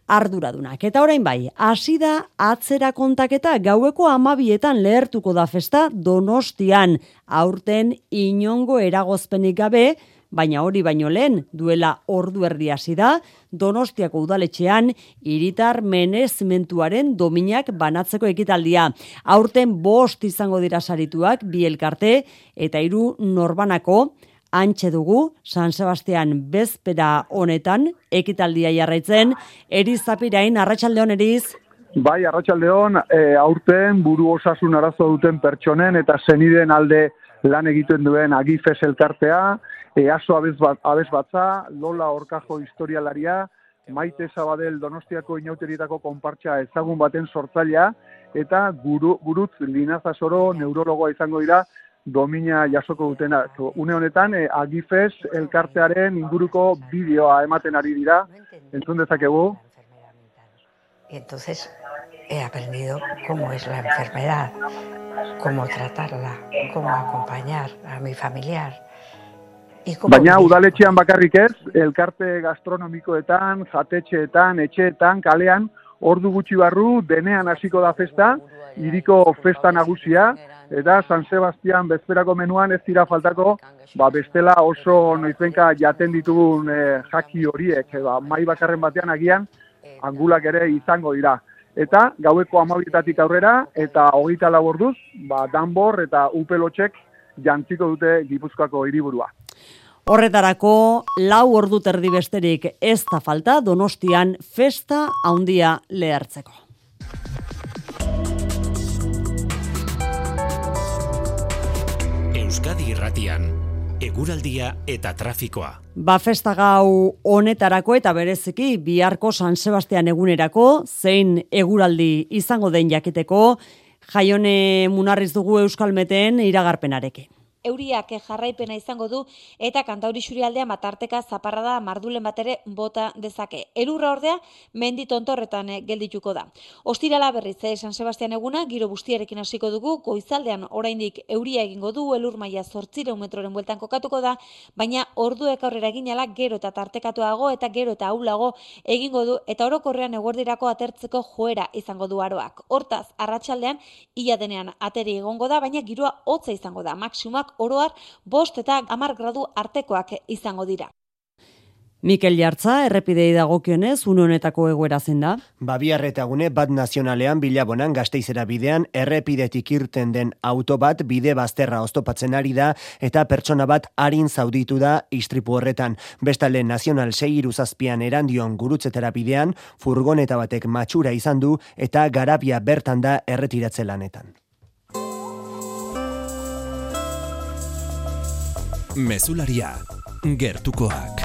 Speaker 1: arduradunak. Eta orain bai, hasi da atzera kontaketa gaueko amabietan lehertuko da festa donostian aurten inongo eragozpenik gabe, baina hori baino lehen duela ordu erdi hasi da, Donostiako udaletxean iritar menezimentuaren dominak banatzeko ekitaldia. Aurten bost izango dira sarituak bi elkarte eta hiru norbanako. Antxe dugu San Sebastian bezpera honetan ekitaldia jarraitzen. Erizapirain arratsalde honeriz
Speaker 41: Bai, arratsaldeon, e, aurten buru osasun arazo duten pertsonen eta zeniden alde lan egiten duen agifes elkartea, e, aso abez, bat, abez batza, Lola Orkajo historialaria, Maite Zabadel Donostiako inauterietako konpartxa ezagun baten sortzailea, eta guru, gurutz linazasoro neurologoa izango dira domina jasoko dutena. Une honetan, e, agifes elkartearen inguruko bideoa ematen ari dira, entzun dezakegu.
Speaker 42: Entonces he aprendido cómo es la enfermedad, cómo tratarla, cómo acompañar a mi familiar.
Speaker 41: Baina udaletxean bakarrik ez, elkarte gastronomikoetan, jatetxeetan, etxeetan, kalean, ordu gutxi barru, denean hasiko da festa, iriko festa nagusia, eta San Sebastian bezperako menuan ez dira faltako, ba, bestela oso noizbenka jaten ditugun e, jaki horiek, e, ba, mai bakarren batean agian, angulak ere izango dira. Eta gaueko amabietatik aurrera, eta hogeita laborduz, ba, danbor eta upelotxek jantziko dute Gipuzkoako hiriburua.
Speaker 1: Horretarako, lau ordu terdi besterik ez da falta, donostian festa haundia lehartzeko.
Speaker 14: Euskadi Irratian eguraldia eta trafikoa.
Speaker 1: Ba festa gau honetarako eta bereziki biharko San Sebastian egunerako zein eguraldi izango den jakiteko jaione munarriz dugu Euskalmeten iragarpenarekin.
Speaker 11: Euriak jarraipena izango du eta kantauri xurialdea matarteka zaparrada mardulen batere bota dezake. Elurra ordea mendi tontorretan eh, geldituko da. Ostirala berriz eh, San Sebastian eguna giro bustiarekin hasiko dugu goizaldean oraindik euria egingo du elur maila 800 metroren bueltan kokatuko da, baina orduek aurrera eginala gero eta tartekatuago eta gero eta aulago egingo du eta orokorrean eguerdirako atertzeko joera izango du aroak. Hortaz, arratsaldean ia denean ateri egongo da, baina giroa hotza izango da. Maximak oroar bost eta amar gradu artekoak izango dira.
Speaker 1: Mikel Jartza, errepidei dagokionez, une honetako egoera zen da?
Speaker 43: Babiar eta gune bat nazionalean bilabonan gazteizera bidean errepidetik irten den auto bat bide bazterra oztopatzen ari da eta pertsona bat harin zauditu da istripu horretan. Bestale nazional segiru zazpian erandion gurutzetera bidean, furgoneta batek matxura izan du eta garabia bertan da erretiratze lanetan.
Speaker 14: Mesularia, gertukoak.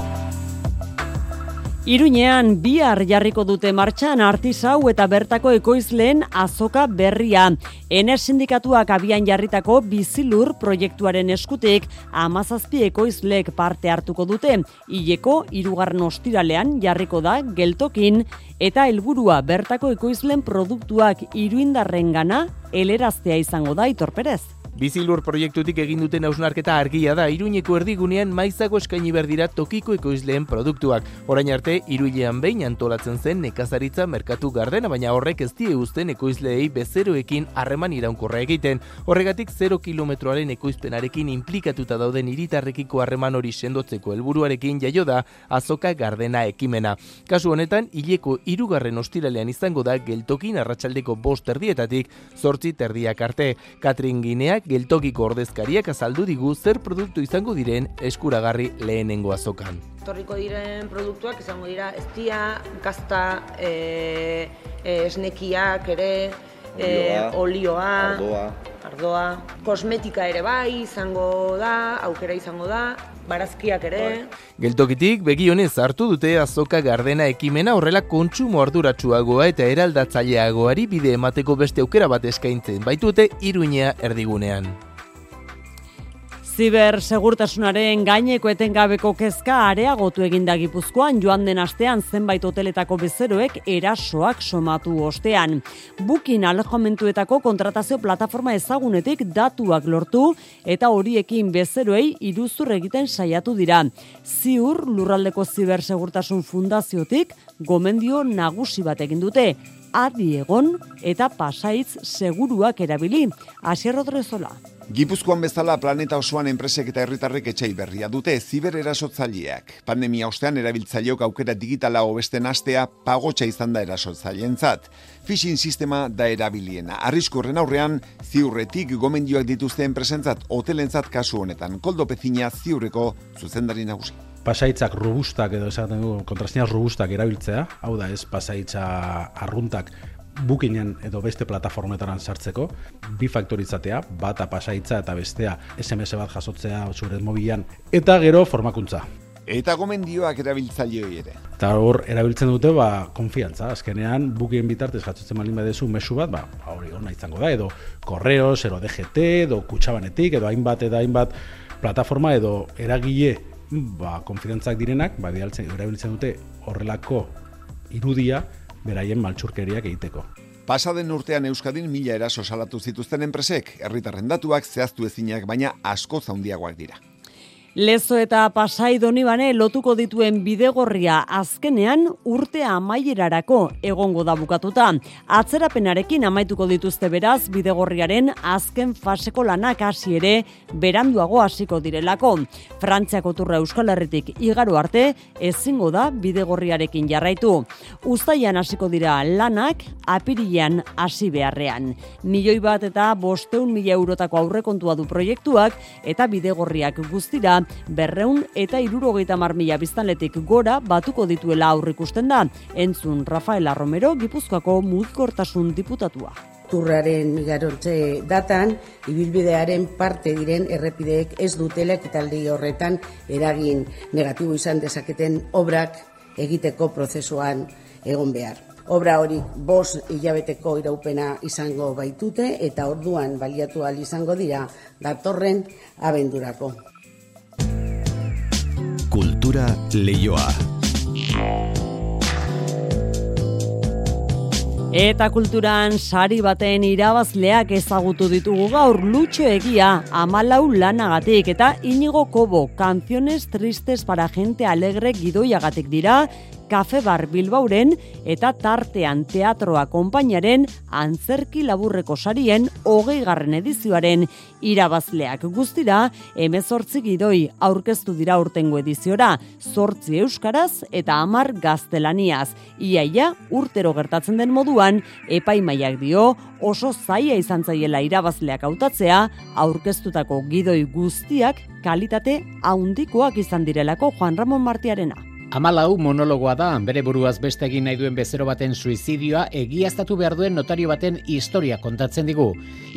Speaker 1: Iruñean bihar jarriko dute martxan artisau eta bertako ekoizleen azoka berria. Enes sindikatuak abian jarritako bizilur proiektuaren eskutik amazazpi ekoizleek parte hartuko dute. Ileko irugarren ostiralean jarriko da geltokin eta helburua bertako ekoizleen produktuak iruindarren gana eleraztea izango da itorperez.
Speaker 44: Bizilur proiektutik egin duten hausnarketa argia da, iruñeko erdigunean maizago eskaini berdira tokiko ekoizleen produktuak. Orain arte, iruilean behin antolatzen zen nekazaritza merkatu gardena, baina horrek ez die uzten ekoizleei bezeroekin harreman iraunkorra egiten. Horregatik 0 kilometroaren ekoizpenarekin implikatuta dauden iritarrekiko harreman hori sendotzeko helburuarekin jaio da azoka gardena ekimena. Kasu honetan, hileko irugarren ostiralean izango da geltokin arratsaldeko bost erdietatik zortzi terdiak arte. Katrin Gineak geltokiko ordezkariak azaldu digu zer produktu izango diren eskuragarri lehenengo azokan.
Speaker 45: Torriko diren produktuak izango dira estia, gazta, e, e, esnekiak ere, e, olioa, ardoa. ardoa, kosmetika ere bai izango da, aukera izango da, barazkiak ere. Bai.
Speaker 44: Geltokitik begionez hartu dute azoka gardena ekimena horrela kontsumo arduratsuagoa eta eraldatzaileagoari bide emateko beste aukera bat eskaintzen baitute iruinea erdigunean.
Speaker 1: Ziber segurtasunaren gaineko etengabeko kezka areagotu eginda Gipuzkoan joan den astean zenbait hoteletako bezeroek erasoak somatu ostean. Bukin alejomentuetako kontratazio plataforma ezagunetik datuak lortu eta horiekin bezeroei iruzur egiten saiatu dira. Ziur lurraldeko ziber segurtasun fundaziotik gomendio nagusi bat egin dute. Adi egon eta pasaitz seguruak erabili. Asier Rodrezola.
Speaker 46: Gipuzkoan bezala planeta osoan enpresek eta herritarrek etxai berria dute ziber erasotzaileak. Pandemia ostean erabiltzaileok aukera digitala hobesten astea pagotxa izan da erasotzaileentzat. Phishing sistema da erabiliena. Arriskurren aurrean ziurretik gomendioak dituzte enpresentzat hotelentzat kasu honetan. Koldo Pezina ziurreko zuzendari nagusi
Speaker 47: pasaitzak robustak edo esaten du kontrastina robustak erabiltzea, hau da ez pasaitza arruntak Bookingen edo beste plataformetaran sartzeko, bi faktoritzatea, bata pasaitza eta bestea SMS bat jasotzea zure mobilan, eta gero formakuntza.
Speaker 46: Eta gomendioak erabiltzaileoi ere.
Speaker 47: Eta hor erabiltzen dute ba, konfiantza, azkenean bukien bitartez jatzotzen malin badezu mesu bat, ba, ba hori hona izango da, edo korreos, edo DGT, edo kutsabanetik, edo hainbat, edo hainbat plataforma, edo eragile ba, konfidentzak direnak, ba, erabiltzen dute horrelako irudia beraien maltsurkeriak egiteko.
Speaker 46: Pasaden urtean Euskadin mila eraso salatu zituzten enpresek, herritarren datuak zehaztu ezinak, baina asko zaundiagoak dira.
Speaker 1: Lezo eta pasai donibane lotuko dituen bidegorria azkenean urtea amaierarako egongo da bukatuta. Atzerapenarekin amaituko dituzte beraz bidegorriaren azken faseko lanak hasi ere beranduago hasiko direlako. Frantziako turra Euskal Herritik igaro arte ezingo da bidegorriarekin jarraitu. Uztaian hasiko dira lanak apirilean hasi beharrean. Milioi bat eta bosteun mila eurotako aurrekontua du proiektuak eta bidegorriak guztira berreun eta irurogeita marmila biztanletik gora batuko dituela aurrikusten da. Entzun Rafaela Romero, Gipuzkoako mugikortasun diputatua.
Speaker 48: Turraren igarontze datan, ibilbidearen parte diren errepideek ez dutela ekitaldi horretan eragin negatibo izan dezaketen obrak egiteko prozesuan egon behar. Obra hori bos hilabeteko iraupena izango baitute eta orduan baliatu izango dira datorren abendurako.
Speaker 14: Kultura leioa.
Speaker 1: Eta kulturan sari baten irabazleak ezagutu ditugu gaur lutxo egia amalau lanagatik eta inigo kobo kanziones tristes para gente alegre gidoiagatik dira Kafe Bar Bilbauren eta tartean teatroa konpainaren antzerki laburreko sarien hogei garren edizioaren irabazleak guztira emezortzi gidoi aurkeztu dira urtengo ediziora, zortzi euskaraz eta amar gaztelaniaz. Iaia urtero gertatzen den moduan, epaimaiak dio oso zaia izan zaiela irabazleak hautatzea aurkeztutako gidoi guztiak kalitate haundikoak izan direlako Juan Ramon Martiarena.
Speaker 49: Amalau monologoa da, bere buruaz beste egin nahi duen bezero baten suizidioa egiaztatu behar duen notario baten historia kontatzen digu.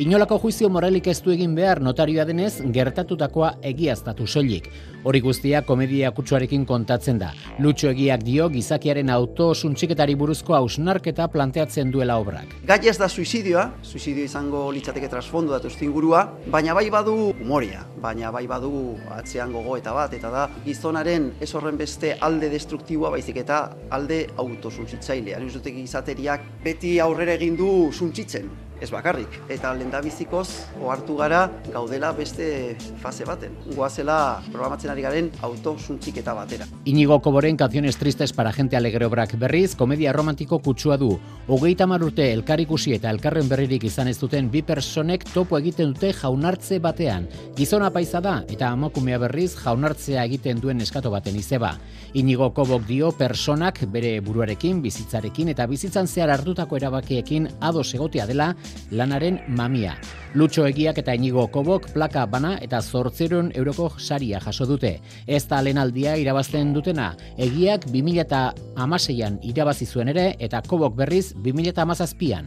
Speaker 49: Inolako juizio moralik ez du egin behar notarioa denez gertatutakoa egiaztatu soilik. Hori guztia komedia kutsuarekin kontatzen da. Lutxo egiak dio gizakiaren auto suntxiketari buruzko hausnarketa planteatzen duela obrak.
Speaker 50: Gai ez da suizidioa, suizidio izango litzateke trasfondo datu ingurua, baina bai badu humoria, baina bai badu atzean gogo eta bat, eta da gizonaren ez horren beste alde destruktiboa baizik eta alde autosuntzitzailea. Dut izateriak beti aurrera egin du suntzitzen ez bakarrik. Eta lendabizikoz ohartu gara gaudela beste fase baten. Goazela programatzen ari garen autosuntxiketa batera.
Speaker 49: Inigo Koboren canciones tristes para gente alegre obrak berriz, komedia romantiko kutsua du. Hogeita urte elkarikusi eta elkarren berririk izan ez duten bi personek topo egiten dute jaunartze batean. Gizona paisa da eta amakumea berriz jaunartzea egiten duen eskato baten izeba. Inigo Kobok dio personak bere buruarekin, bizitzarekin eta bizitzan zehar hartutako erabakiekin ados egotea dela lanaren mamia. Lutxo egiak eta inigo kobok plaka bana eta zortzeron euroko saria jaso dute. Ez da aldia irabazten dutena, egiak 2000 eta amaseian irabazi zuen ere eta kobok berriz 2000 eta amazazpian.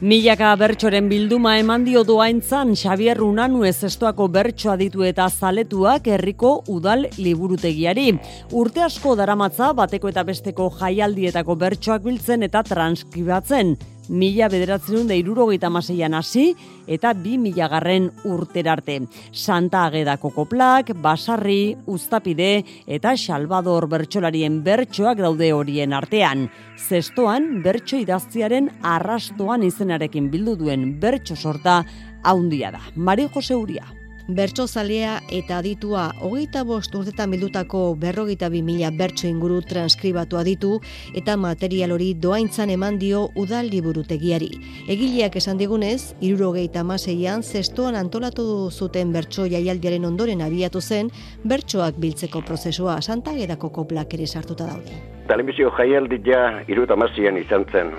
Speaker 1: Milaka bertsoren bilduma eman dio doaintzan Xavier Runanu ezestoako bertsoa ditu eta zaletuak herriko udal liburutegiari. Urte asko daramatza bateko eta besteko jaialdietako bertsoak biltzen eta transkribatzen mila bederatzen irurogeita maseian hasi eta bi mila garren urterarte. Santa Agedako koplak, Basarri, Uztapide eta Salvador bertsolarien bertsoak daude horien artean. Zestoan, bertso idaztiaren arrastoan izenarekin bildu duen bertso sorta haundia da. Mari Jose Uria
Speaker 51: bertso zalea eta aditua hogeita bost urtetan bildutako berrogeita bi mila bertso inguru transkribatu aditu eta material hori doaintzan eman dio udal liburutegiari. Egileak esan digunez, irurogeita maseian zestoan antolatu zuten bertso jaialdiaren ondoren abiatu zen, bertsoak biltzeko prozesua santagedako koplak ere sartuta daude.
Speaker 52: Telebizio jaialdi ja iruta izan zen,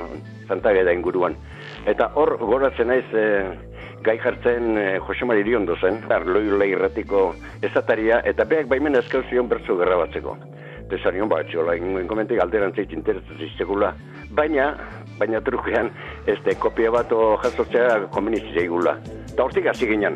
Speaker 52: santageda inguruan. Eta hor goratzen naiz eh, gai jartzen e, Jose Mari Iriondo zen, arloiu lehirratiko ezataria, eta beak baimen eskau zion bertzu gerra batzeko. Tesarion bat, txola, ingoen komentik alderan zeit interesatziztekula. Baina, baina trukean, ez de kopia bat jasotzea komenitzea igula. Eta hortik hasi ginen.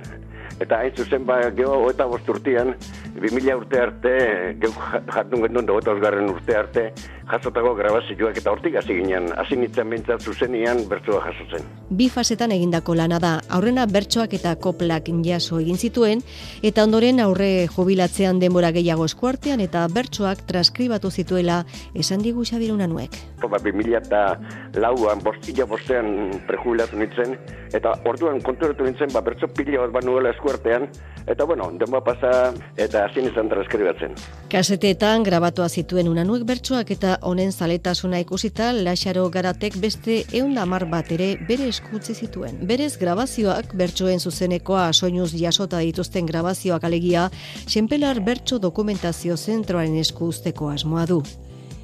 Speaker 52: Eta hain zuzen, ba, geho, eta bosturtian, 2000 urte arte, geuk jatun gendun dogeta osgarren urte arte, jasotako grabazioak eta hortik hasi ginen, hasi nintzen bintzat zuzenian bertsoa jasotzen.
Speaker 51: Bi fasetan egindako lana da, aurrena bertsoak eta koplak jaso egin zituen, eta ondoren aurre jubilatzean denbora gehiago eskuartean eta bertsoak transkribatu zituela esan digu xabiruna nuek.
Speaker 52: Ba, 2000 eta lauan, bostila bostean prejubilatu nintzen, eta orduan konturatu nintzen, ba, bertso pila bat banuela eskuartean, eta bueno, denboa pasa eta hasi izan transkribatzen.
Speaker 51: Kaseteetan grabatua zituen unanuek bertsoak eta honen zaletasuna ikusita Laxaro Garatek beste eundamar bat ere bere eskutzi zituen. Berez grabazioak bertsoen zuzenekoa soinuz jasota dituzten grabazioak alegia, Xenpelar bertso dokumentazio zentroaren esku usteko asmoa du.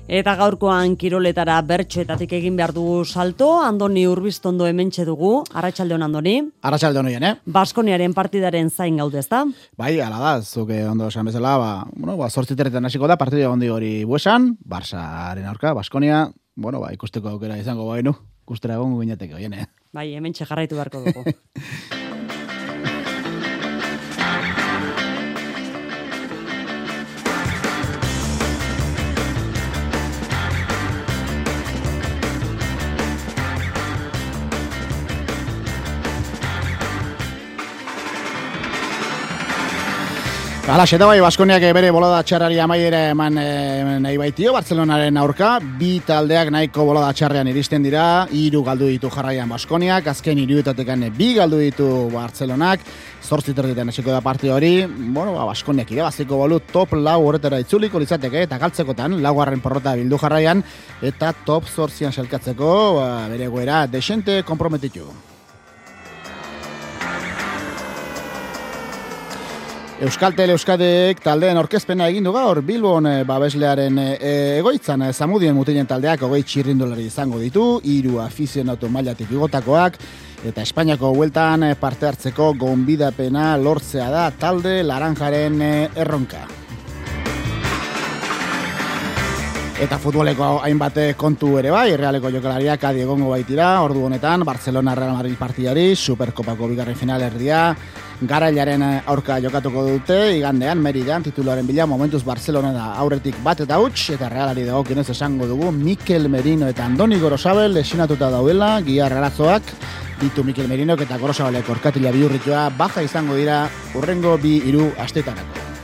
Speaker 1: Eta gaurkoan kiroletara bertxoetatik egin behar dugu salto, Andoni Urbiztondo hementxe dugu, Arratxaldeon Andoni.
Speaker 9: Arratxaldeon oien, eh?
Speaker 1: Baskoniaren partidaren zain gaude ezta?
Speaker 9: Bai, ala da, zuke ondo esan bezala, ba, bueno, ba, sortziteretan hasiko da, partidea gondi hori buesan, Barsaren aurka, Baskonia, bueno, ba, ikusteko aukera izango bainu, ikustera egon guinateke oien, eh?
Speaker 1: Bai, hementxe jarraitu beharko dugu.
Speaker 9: Hala, xeta bai, Baskoniak bere bolada txarrari amaiera eman e, nahi baitio, Bartzelonaren aurka, bi taldeak nahiko bolada txarrean iristen dira, hiru galdu ditu jarraian Baskoniak, azken iruetatekan bi galdu ditu Bartzelonak, zortzi terditan esiko da parte hori, bueno, ba, Baskoniak irabaziko bolu top lau horretara itzuliko litzateke, eta galtzekotan, laugarren porrota bildu jarraian, eta top zortzian selkatzeko, ba, bere goera, desente komprometitu. Euskaltel Euskadek taldeen orkezpena egin du gaur Bilbon e, babeslearen e, egoitzan e, Zamudien mutinen taldeak hogei txirrindulari izango ditu, hiru afizionatu mailatik igotakoak eta Espainiako hueltan parte hartzeko gonbidapena lortzea da talde laranjaren erronka. Eta futboleko hainbat kontu ere bai, realeko jokalariak adi egongo baitira, ordu honetan, Barcelona Real Madrid partidari, Superkopako bigarren final erdia, garailaren eh, aurka jokatuko dute, igandean, meridean, tituluaren bila, momentuz Barcelona da aurretik bat eta huts, eta realari dago kinez esango dugu, Mikel Merino eta Andoni Gorosabel lesinatuta dauela, giar arazoak, ditu Mikel Merino eta Gorosabelek orkatila bihurritua, baja izango dira, urrengo bi iru astetanako.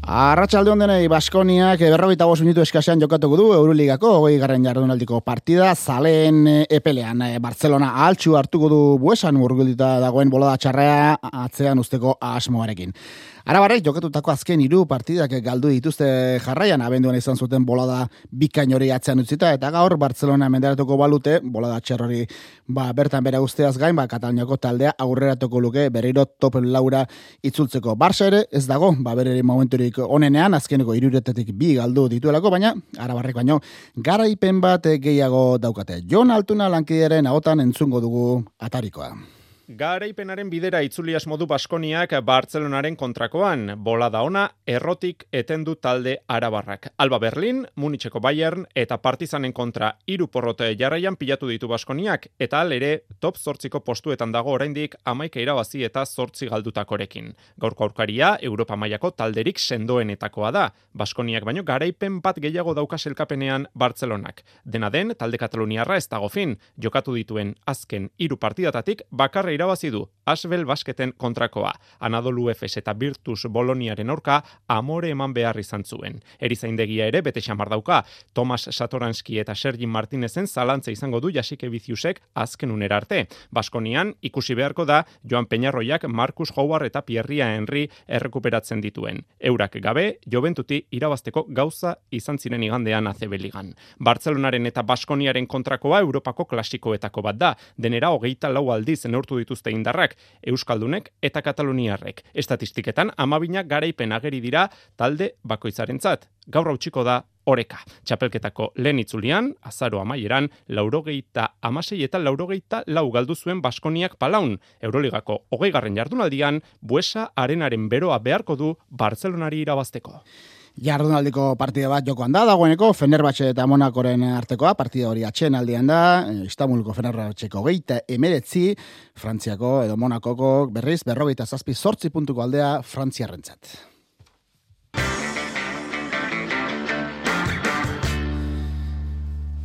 Speaker 9: Arratxalde hondenei Baskoniak berrogeita bost minutu eskasean jokatuko du Euroligako hogei garren jardunaldiko partida zaleen eh, epelean eh, Barcelona altxu hartuko du buesan urgulita dagoen bolada txarrea atzean usteko asmoarekin. Arabarrek jokatutako azken hiru partidak galdu dituzte jarraian abenduan izan zuten bolada bikain hori atzean utzita eta gaur Barcelona menderatuko balute bolada txerrori ba, bertan bera guzteaz gain ba, Katalniako taldea aurreratuko luke berriro top laura itzultzeko. Barça ere ez dago ba, bereri momenturik onenean azkeneko iruretetik bi galdu dituelako baina arabarrek baino garaipen bat gehiago daukate. Jon Altuna lankideren ahotan entzungo dugu atarikoa.
Speaker 53: Garaipenaren bidera itzulias modu Baskoniak Bartzelonaren kontrakoan, bola da ona, errotik etendu talde arabarrak. Alba Berlin, Munitzeko Bayern eta Partizanen kontra hiru porrote jarraian pilatu ditu Baskoniak, eta ere top zortziko postuetan dago oraindik amaika irabazi eta zortzi galdutakorekin. Gaurko aurkaria, Europa mailako talderik sendoenetakoa da. Baskoniak baino garaipen bat gehiago dauka selkapenean Bartzelonak. Dena den, talde Kataluniarra ez dago fin, jokatu dituen azken hiru partidatatik bakarra irabazi du Asbel Basketen kontrakoa. Anadolu Efes eta Virtus Boloniaren aurka amore eman behar izan zuen. Erizaindegia ere bete xamar dauka. Tomas Satoranski eta Sergi Martinezen zalantza izango du Jasike Biziusek azken unera arte. Baskonian ikusi beharko da Joan Peñarroiak Marcus Howard eta Pierria Henry errekuperatzen dituen. Eurak gabe, Joventuti irabazteko gauza izan ziren igandean azebeligan. Bartzelonaren eta Baskoniaren kontrakoa Europako klasikoetako bat da. Denera hogeita lau aldiz neurtu dituzte indarrak, Euskaldunek eta Kataluniarrek. Estatistiketan, amabinak garaipen ageri dira talde bakoitzarentzat. Gaur hautsiko da oreka. Txapelketako lehen itzulian, azaro amaieran, laurogeita amasei eta laurogeita lau galdu zuen Baskoniak palaun. Euroligako hogei garren jardunaldian, buesa arenaren beroa beharko du Barcelonari irabazteko.
Speaker 9: Jardunaldiko partida bat jokoan da, dagoeneko, Fenerbahce eta Monakoren artekoa, partida hori atxen aldian da, Istanbulko Fenerbahceko geita emeretzi, Frantziako edo Monakoko berriz, berrogeita zazpi sortzi puntuko aldea Frantziarrentzat.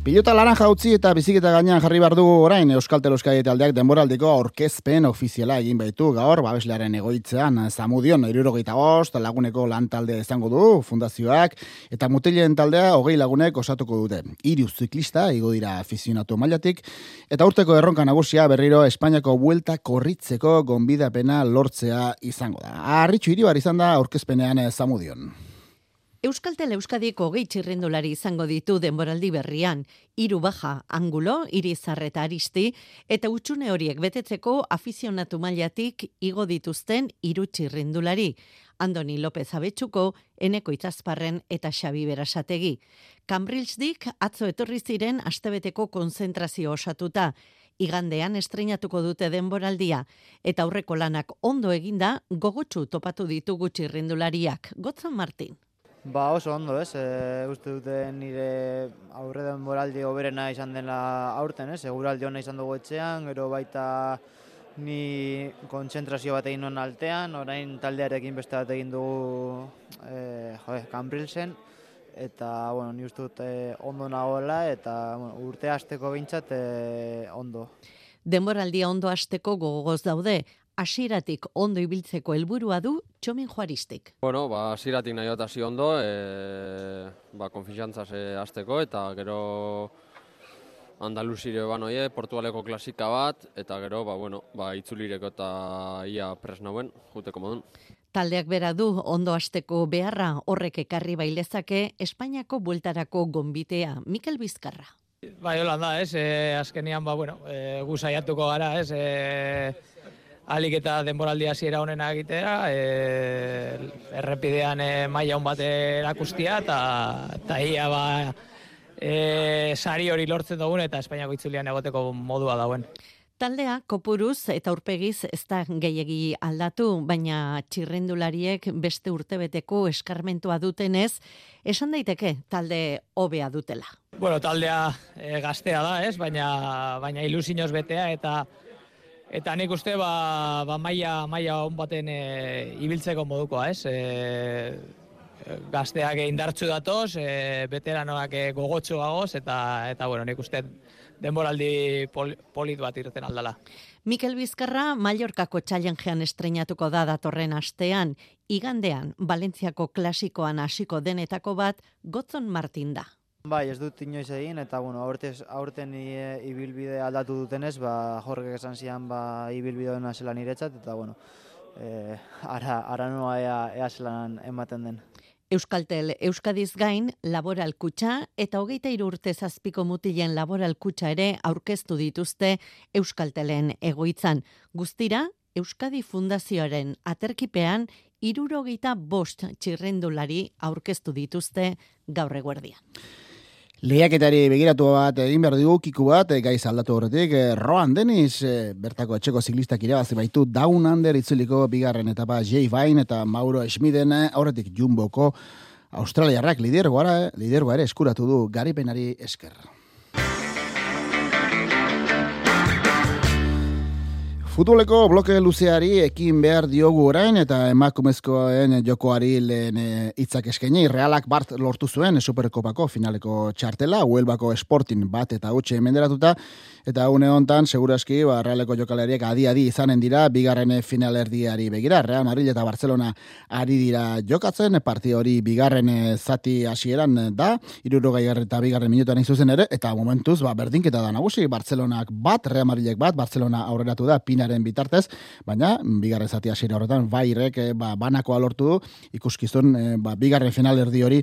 Speaker 9: Pilota laranja utzi eta biziketa gainean jarri bar dugu orain Euskal Teloskai taldeak denboraldiko aurkezpen ofiziala egin baitu gaur babeslearen egoitzean Zamudion 75 laguneko lan talde izango du fundazioak eta mutilen taldea hogei lagunek osatuko dute. Hiru ziklista igo dira afizionatu mailatik eta urteko erronka nagusia berriro Espainiako buelta korritzeko gonbidapena lortzea izango da. Arritxu hiribar izan da aurkezpenean Zamudion.
Speaker 54: Euskaltel Euskadiko gehi txirrindulari izango ditu denboraldi berrian, hiru baja, angulo, irizarreta aristi, eta utxune horiek betetzeko afizionatu mailatik igo dituzten hiru txirrindulari. Andoni López Abetxuko, Eneko Itzazparren eta Xabi Berasategi. Cambridge atzo etorri ziren astebeteko konzentrazio osatuta. Igandean estrenatuko dute denboraldia eta aurreko lanak ondo eginda gogotsu topatu ditugu txirrindulariak. Gotzan Martin.
Speaker 55: Ba oso ondo, ez, e, uste dute nire aurre den moraldi oberena izan dela aurten, ez, eguraldi hona izan dugu etxean, gero baita ni kontzentrazio bat egin non altean, orain taldearekin beste bat egin dugu e, jode, kanbrilzen, eta, bueno, ni uste dute ondo nagoela, eta bueno, urte hasteko bintzat e, ondo.
Speaker 54: Denboraldia ondo hasteko gogoz daude, hasieratik ondo ibiltzeko helburua du Txomin Juaristik.
Speaker 56: Bueno, ba hasieratik nahi bat hasi ondo, e, ba konfiantzaz e, hasteko eta gero Andaluzire ban oie, Portugaleko klasika bat eta gero ba bueno, ba itzulireko eta ia pres nauen juteko modun.
Speaker 54: Taldeak bera du ondo hasteko beharra horrek ekarri bailezake Espainiako bueltarako gonbitea Mikel Bizkarra.
Speaker 57: Bai, hola da, ez, e, azkenian, ba, bueno, e, gu saiatuko gara, ez, e, alik eta denboraldi hasiera honen egitea, e, errepidean e, maila hon bat erakustia eta ta ia ba e, sari hori lortzen dugun eta Espainiako itzulian egoteko modua dauen.
Speaker 54: Taldea kopuruz eta urpegiz ez da gehiegi aldatu, baina txirrendulariek beste urtebeteko eskarmentua dutenez, esan daiteke talde hobea dutela.
Speaker 57: Bueno, taldea e, gaztea da, ez? Baina baina ilusinoz betea eta Eta nik uste ba, ba maia, maia on baten e, ibiltzeko modukoa, ez? E, gazteak indartzu datoz, e, veteranoak gogotxo gagoz, eta, eta bueno, nik uste denboraldi pol, polit bat irten aldala.
Speaker 54: Mikel Bizkarra, Mallorkako txailenjean estrenatuko da datorren astean, igandean, Valentziako klasikoan hasiko denetako bat, Gotzon Martin da.
Speaker 55: Bai, ez dut inoiz egin, eta bueno, aurtez, aurten ibilbide aldatu dutenez, ba, jorgek esan zian ba, ibilbide hona zela niretzat, eta bueno, e, ara, ara noa ea, ea zelan ematen den.
Speaker 54: Euskaltel Euskadiz gain laboral kutsa eta hogeita urte zazpiko mutilen laboral kutsa ere aurkeztu dituzte Euskaltelen egoitzan. Guztira, Euskadi Fundazioaren aterkipean irurogeita bost txirrendulari aurkeztu dituzte gaur eguerdian.
Speaker 9: Lehiaketari begiratu bat egin behar dugu kiku bat, e, gaiz aldatu horretik, e, Roan Deniz, e, bertako etxeko ziklistak irabazi baitu Down Under itzuliko bigarren etapa Jay Vine eta Mauro Schmiden horretik Jumboko Australiarrak lidergoa, lidergoa ere eskuratu du garipenari esker. Futboleko bloke luzeari ekin behar diogu orain eta emakumezkoen jokoari lehen eh, hitzak eskaini. Realak bart lortu zuen Superkopako finaleko txartela, Huelbako Sporting bat eta utxe menderatuta, eta une hontan segurazki ba, Realeko jokalariak adi-adi izanen dira, bigarren finalerdiari begira, Real Madrid eta Barcelona ari dira jokatzen, parti hori bigarren zati hasieran da, iruro gaigarren eta bigarren minutuan izuzen ere, eta momentuz, ba, berdinketa da nagusi, Barcelonak bat, Real Madridek bat, Barcelona aurreratu da, pina finalaren bitartez, baina bigarren zati hasiera horretan bairek e, ba, banakoa lortu du ikuskizun e, ba, bigarren final erdi hori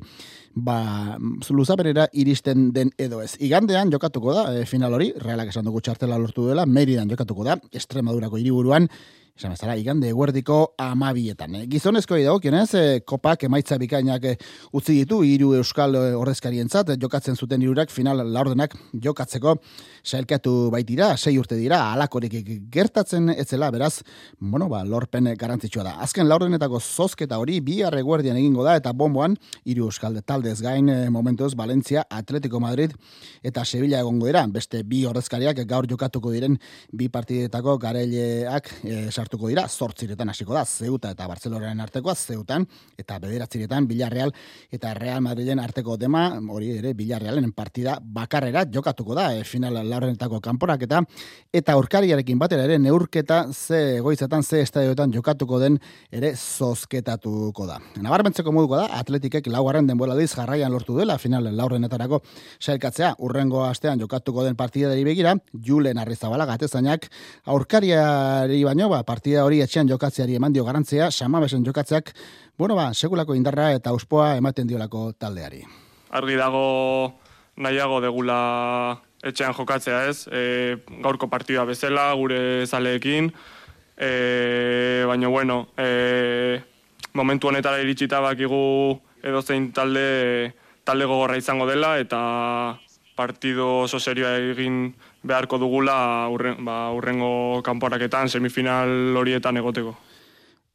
Speaker 9: ba, luzaperera iristen den edo ez. Igandean jokatuko da e, final hori, realak esan dugu txartela lortu dela, Meridan jokatuko da, Estremadurako hiriburuan, esan bezala, igande eguerdiko amabietan. Eh? Gizonezko idago, kionez, eh, kopak emaitza bikainak eh, utzi ditu, hiru euskal ordezkarientzat, jokatzen zuten irurak final laurdenak jokatzeko sailkatu baitira, sei urte dira, alakorik gertatzen etzela, beraz, bueno, ba, lorpen garantzitsua da. Azken laurdenetako zozketa hori, bi arreguerdian egingo da, eta bomboan, hiru euskal taldez gain, momentuz, Valencia, Atletico Madrid, eta Sevilla egongo dira, beste bi ordezkariak gaur jokatuko diren bi partidetako garaileak e, sartuko dira, zortziretan hasiko da, Zeuta eta Barcelonaren artekoa, Zeutan, eta bederatziretan Villarreal eta Real Madriden arteko dema, hori ere Villarrealen partida bakarrera jokatuko da, e, final laurenetako kanporak eta eta aurkariarekin batera ere neurketa ze goizetan, ze estadioetan jokatuko den ere zozketatuko da. Nabarmentzeko moduko da, atletikek laugarren denbora diz jarraian lortu dela final laurenetarako sailkatzea, urrengo astean jokatuko den partidari begira, Julen Arrizabala gatezainak aurkariari baino, ba, partida hori etxean jokatzeari eman dio garantzia, samabesen jokatzeak, bueno ba, segulako indarra eta uspoa ematen diolako taldeari.
Speaker 58: Argi dago nahiago degula etxean jokatzea ez, e, gaurko partida bezala, gure zaleekin, e, baina bueno, e, momentu honetara iritsita bakigu edo zein talde, talde gogorra izango dela, eta partido oso serioa egin beharko dugula urren, ba, urrengo kanporaketan semifinal horietan egoteko.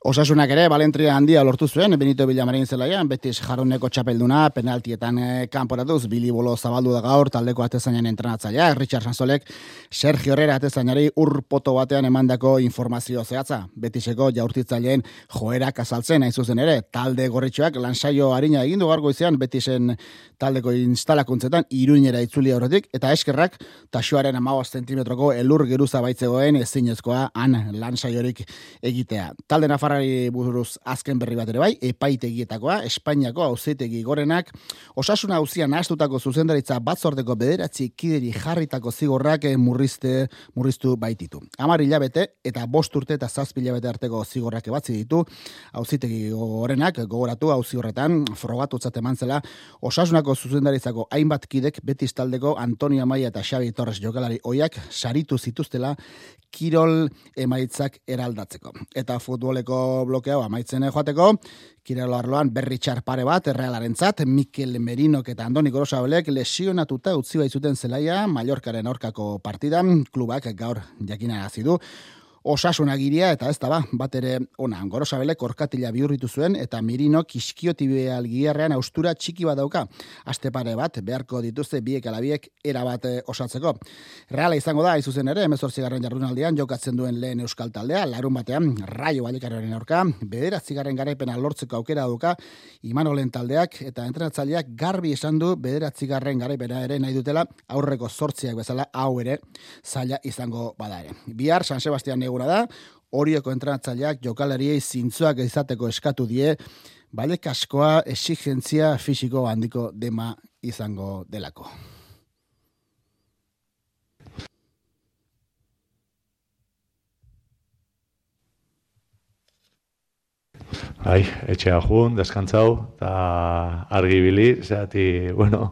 Speaker 9: Osasunak ere, balentria handia lortu zuen, Benito Villamarin zelaian, beti jarroneko txapelduna, penaltietan e, kanporatuz, Bili Bolo zabaldu da gaur, taldeko atezainan entrenatzailea, Richard Sansolek, Sergio Herrera atezainari urpoto batean emandako informazio zehatza. Betiseko jaurtitzaileen joerak azaltzen, hain zuzen ere, talde gorritxoak lansaio harina egindu gargo izan, Betisen taldeko instalakuntzetan, iruinera itzuli horretik, eta eskerrak, taxuaren amagoz zentimetroko elur geruza baitzegoen ezinezkoa han lansaiorik egitea. Talde Nafarrari buruz azken berri bat ere bai, epaitegietakoa, Espainiako auzitegi gorenak, osasuna auzian astutako zuzendaritza batzordeko bederatzi kideri jarritako zigorrak eh, murrizte, murriztu baititu. Amar hilabete eta bost urte eta zazpi hilabete arteko zigorrak ebatzi ditu, auzitegi gorenak gogoratu auzi horretan, frogatutzat eman zela, osasunako zuzendaritzako hainbat kidek betistaldeko Antonia Maia eta Xabi Torres jokalari oiak saritu zituztela kirol emaitzak eraldatzeko. Eta futboleko blokea amaitzen joateko, kirol arloan berri pare bat, errealaren zat, Mikel Merinok eta Andoni Gorosabelek lesionatuta utzi baitzuten zelaia, Mallorcaren aurkako partidan, klubak gaur jakina du osasunagiria eta ez da ba, bat ere ona, gorosabele korkatila bihurritu zuen eta mirino kiskiotibeal giarrean austura txiki bat dauka. Aste pare bat, beharko dituzte biek alabiek era bat eh, osatzeko. Reala izango da, izuzen ere, emezortzi garren jardunaldian jokatzen duen lehen euskal taldea, larun batean, raio balikarren aurka, bederatzi garren garaipena lortzeko aukera duka, imanolen taldeak eta entrenatzaileak garbi esan du bederatzi garren garaipena ere nahi dutela aurreko sortziak bezala hau ere zaila izango bada ere. Bihar, San Sebastian eguna da, horioko entrenatzaileak jokalariei zintzuak izateko eskatu die, bale kaskoa exigentzia fisiko handiko dema izango delako.
Speaker 59: Ai, etxea jun, deskantzau, eta argi bili, zehati, bueno,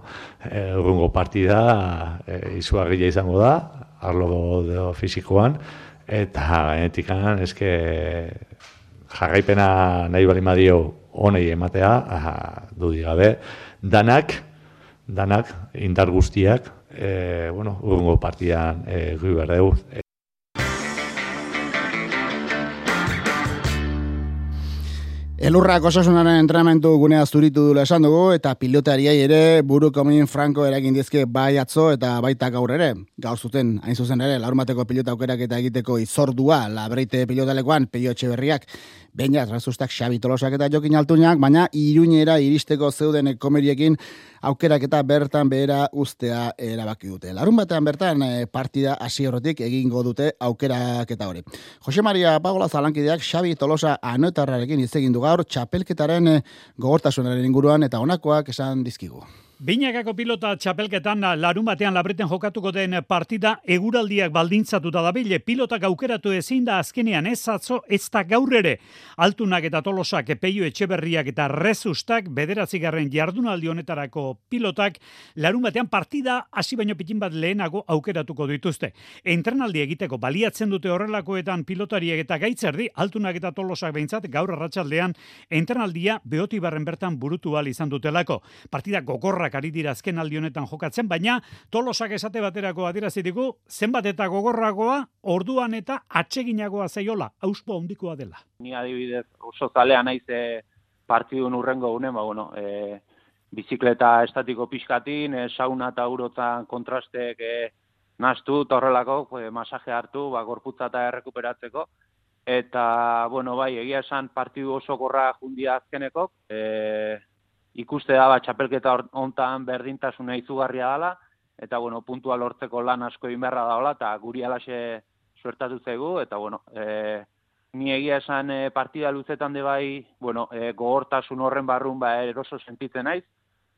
Speaker 59: errungo partida, e, izugarria izango da, arlo do, fisikoan, eta genetikan eske jarraipena nahi bali madio honei ematea dudi gabe. Danak danak indar guztiak e, bueno urrengo partidan e, gu berdeu
Speaker 9: Elurrak osasunaren entrenamentu gunea zuritu dula esan dugu, eta pilotariai ere buru komin franko eragin dizke bai atzo eta baita gaur ere. Gaur zuten, hain zuzen ere, laurmateko pilota aukerak eta egiteko izordua, labreite pilotalekoan, pilotxe berriak, baina razustak Xabi Tolosak eta Jokin Altuñak, baina iruñera iristeko zeuden komeriekin aukerak eta bertan behera ustea erabaki dute. Larun batean bertan eh, partida hasi horretik egingo dute aukerak eta hori. Jose Maria Pagola Zalankideak Xabi Tolosa anoetarrarekin izegin du gaur txapelketaren eh, gogortasunaren inguruan eta honakoak esan dizkigu.
Speaker 60: Binakako pilota txapelketan larun batean labreten jokatuko den partida eguraldiak baldintzatuta da bile. Pilotak aukeratu ezin da azkenean ez atzo ez da gaur ere. Altunak eta tolosak epeio etxeberriak eta rezustak bederatzigarren jardunaldi honetarako pilotak larun batean partida hasi baino pitin bat lehenago aukeratuko dituzte. Entrenaldi egiteko baliatzen dute horrelakoetan pilotariek eta gaitzerdi altunak eta tolosak behintzat gaur arratsaldean entrenaldia beotibarren bertan burutu izan dutelako. Partida gogorra gogorrak ari dira azken aldi honetan jokatzen, baina tolosak esate baterako adierazi digu, zenbat eta gogorragoa, orduan eta atseginagoa zaiola, auspo handikoa dela.
Speaker 53: Ni adibidez oso zalea naiz e, partidun urrengo une, ba, bueno, e, bizikleta estatiko pixkatin, e, sauna eta urotan kontrastek e, naztu, torrelako, e, masaje hartu, ba, gorputza eta errekuperatzeko, eta, bueno, bai, egia esan partidu oso gorra jundia azkeneko, e, ikuste da ba, txapelketa hontan berdintasuna izugarria dela, eta bueno, puntua lortzeko lan asko inberra daola, eta guri alaxe suertatu zaigu, eta bueno, e, ni egia esan e, partida luzetan de bai, bueno, e, gogortasun horren barrun ba, eroso sentitzen naiz,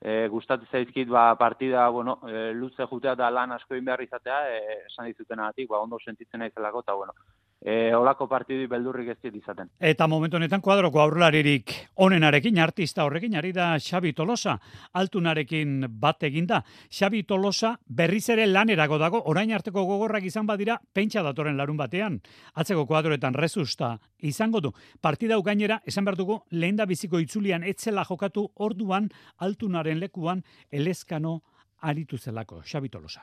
Speaker 53: e, gustatu zaizkit ba, partida bueno, e, luze jutea da lan asko inberri izatea, e, esan dizuten ba, ondo sentitzen naizelako, eta bueno, e, olako partidi beldurrik ez izaten.
Speaker 60: Eta momentu honetan kuadroko aurrelaririk onenarekin, artista horrekin, ari da Xabi Tolosa, altunarekin bat eginda. Xabi Tolosa berriz ere lanerago dago, orain arteko gogorrak izan badira, pentsa datoren larun batean. Atzeko kuadroetan rezusta izango du. Partida gainera esan behar dugu, lehen da biziko itzulian etzela jokatu orduan altunaren lekuan elezkano aritu zelako. Xabi Tolosa.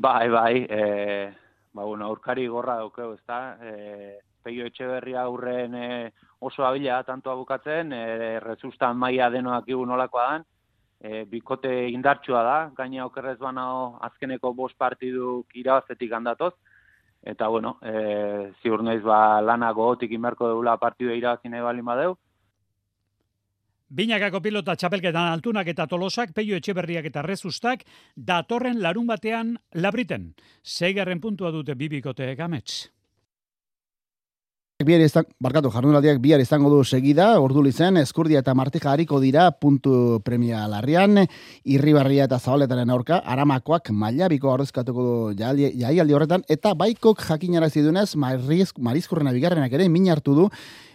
Speaker 53: Bai, bai, eh, ba, bueno, aurkari gorra daukeu, ez da, e, peio etxe berria aurren e, oso abila tanto abukatzen, e, rezustan maia denoak igu nolakoa dan, e, bikote indartsua da, gaina okerrez banao azkeneko bost partiduk irabazetik handatoz, eta bueno, e, ziur naiz ba, lanago gotik inberko deula partidu irabazine bali madeu,
Speaker 60: Binakako pilota txapelketan altunak eta tolosak, peio etxeberriak eta rezustak, datorren larun batean labriten. Seigarren puntua dute bibikote gamets.
Speaker 9: Bihar izan, barkatu, jardunaldiak bihar izango du segida, ordu lizen, eskurdia eta martika hariko dira puntu premia larrian, irribarria eta zabaletaren aurka, aramakoak mailabiko horrezkatuko du jaialdi horretan, eta baikok jakinara zidunez, marizkurrena bigarrenak ere, min hartu du,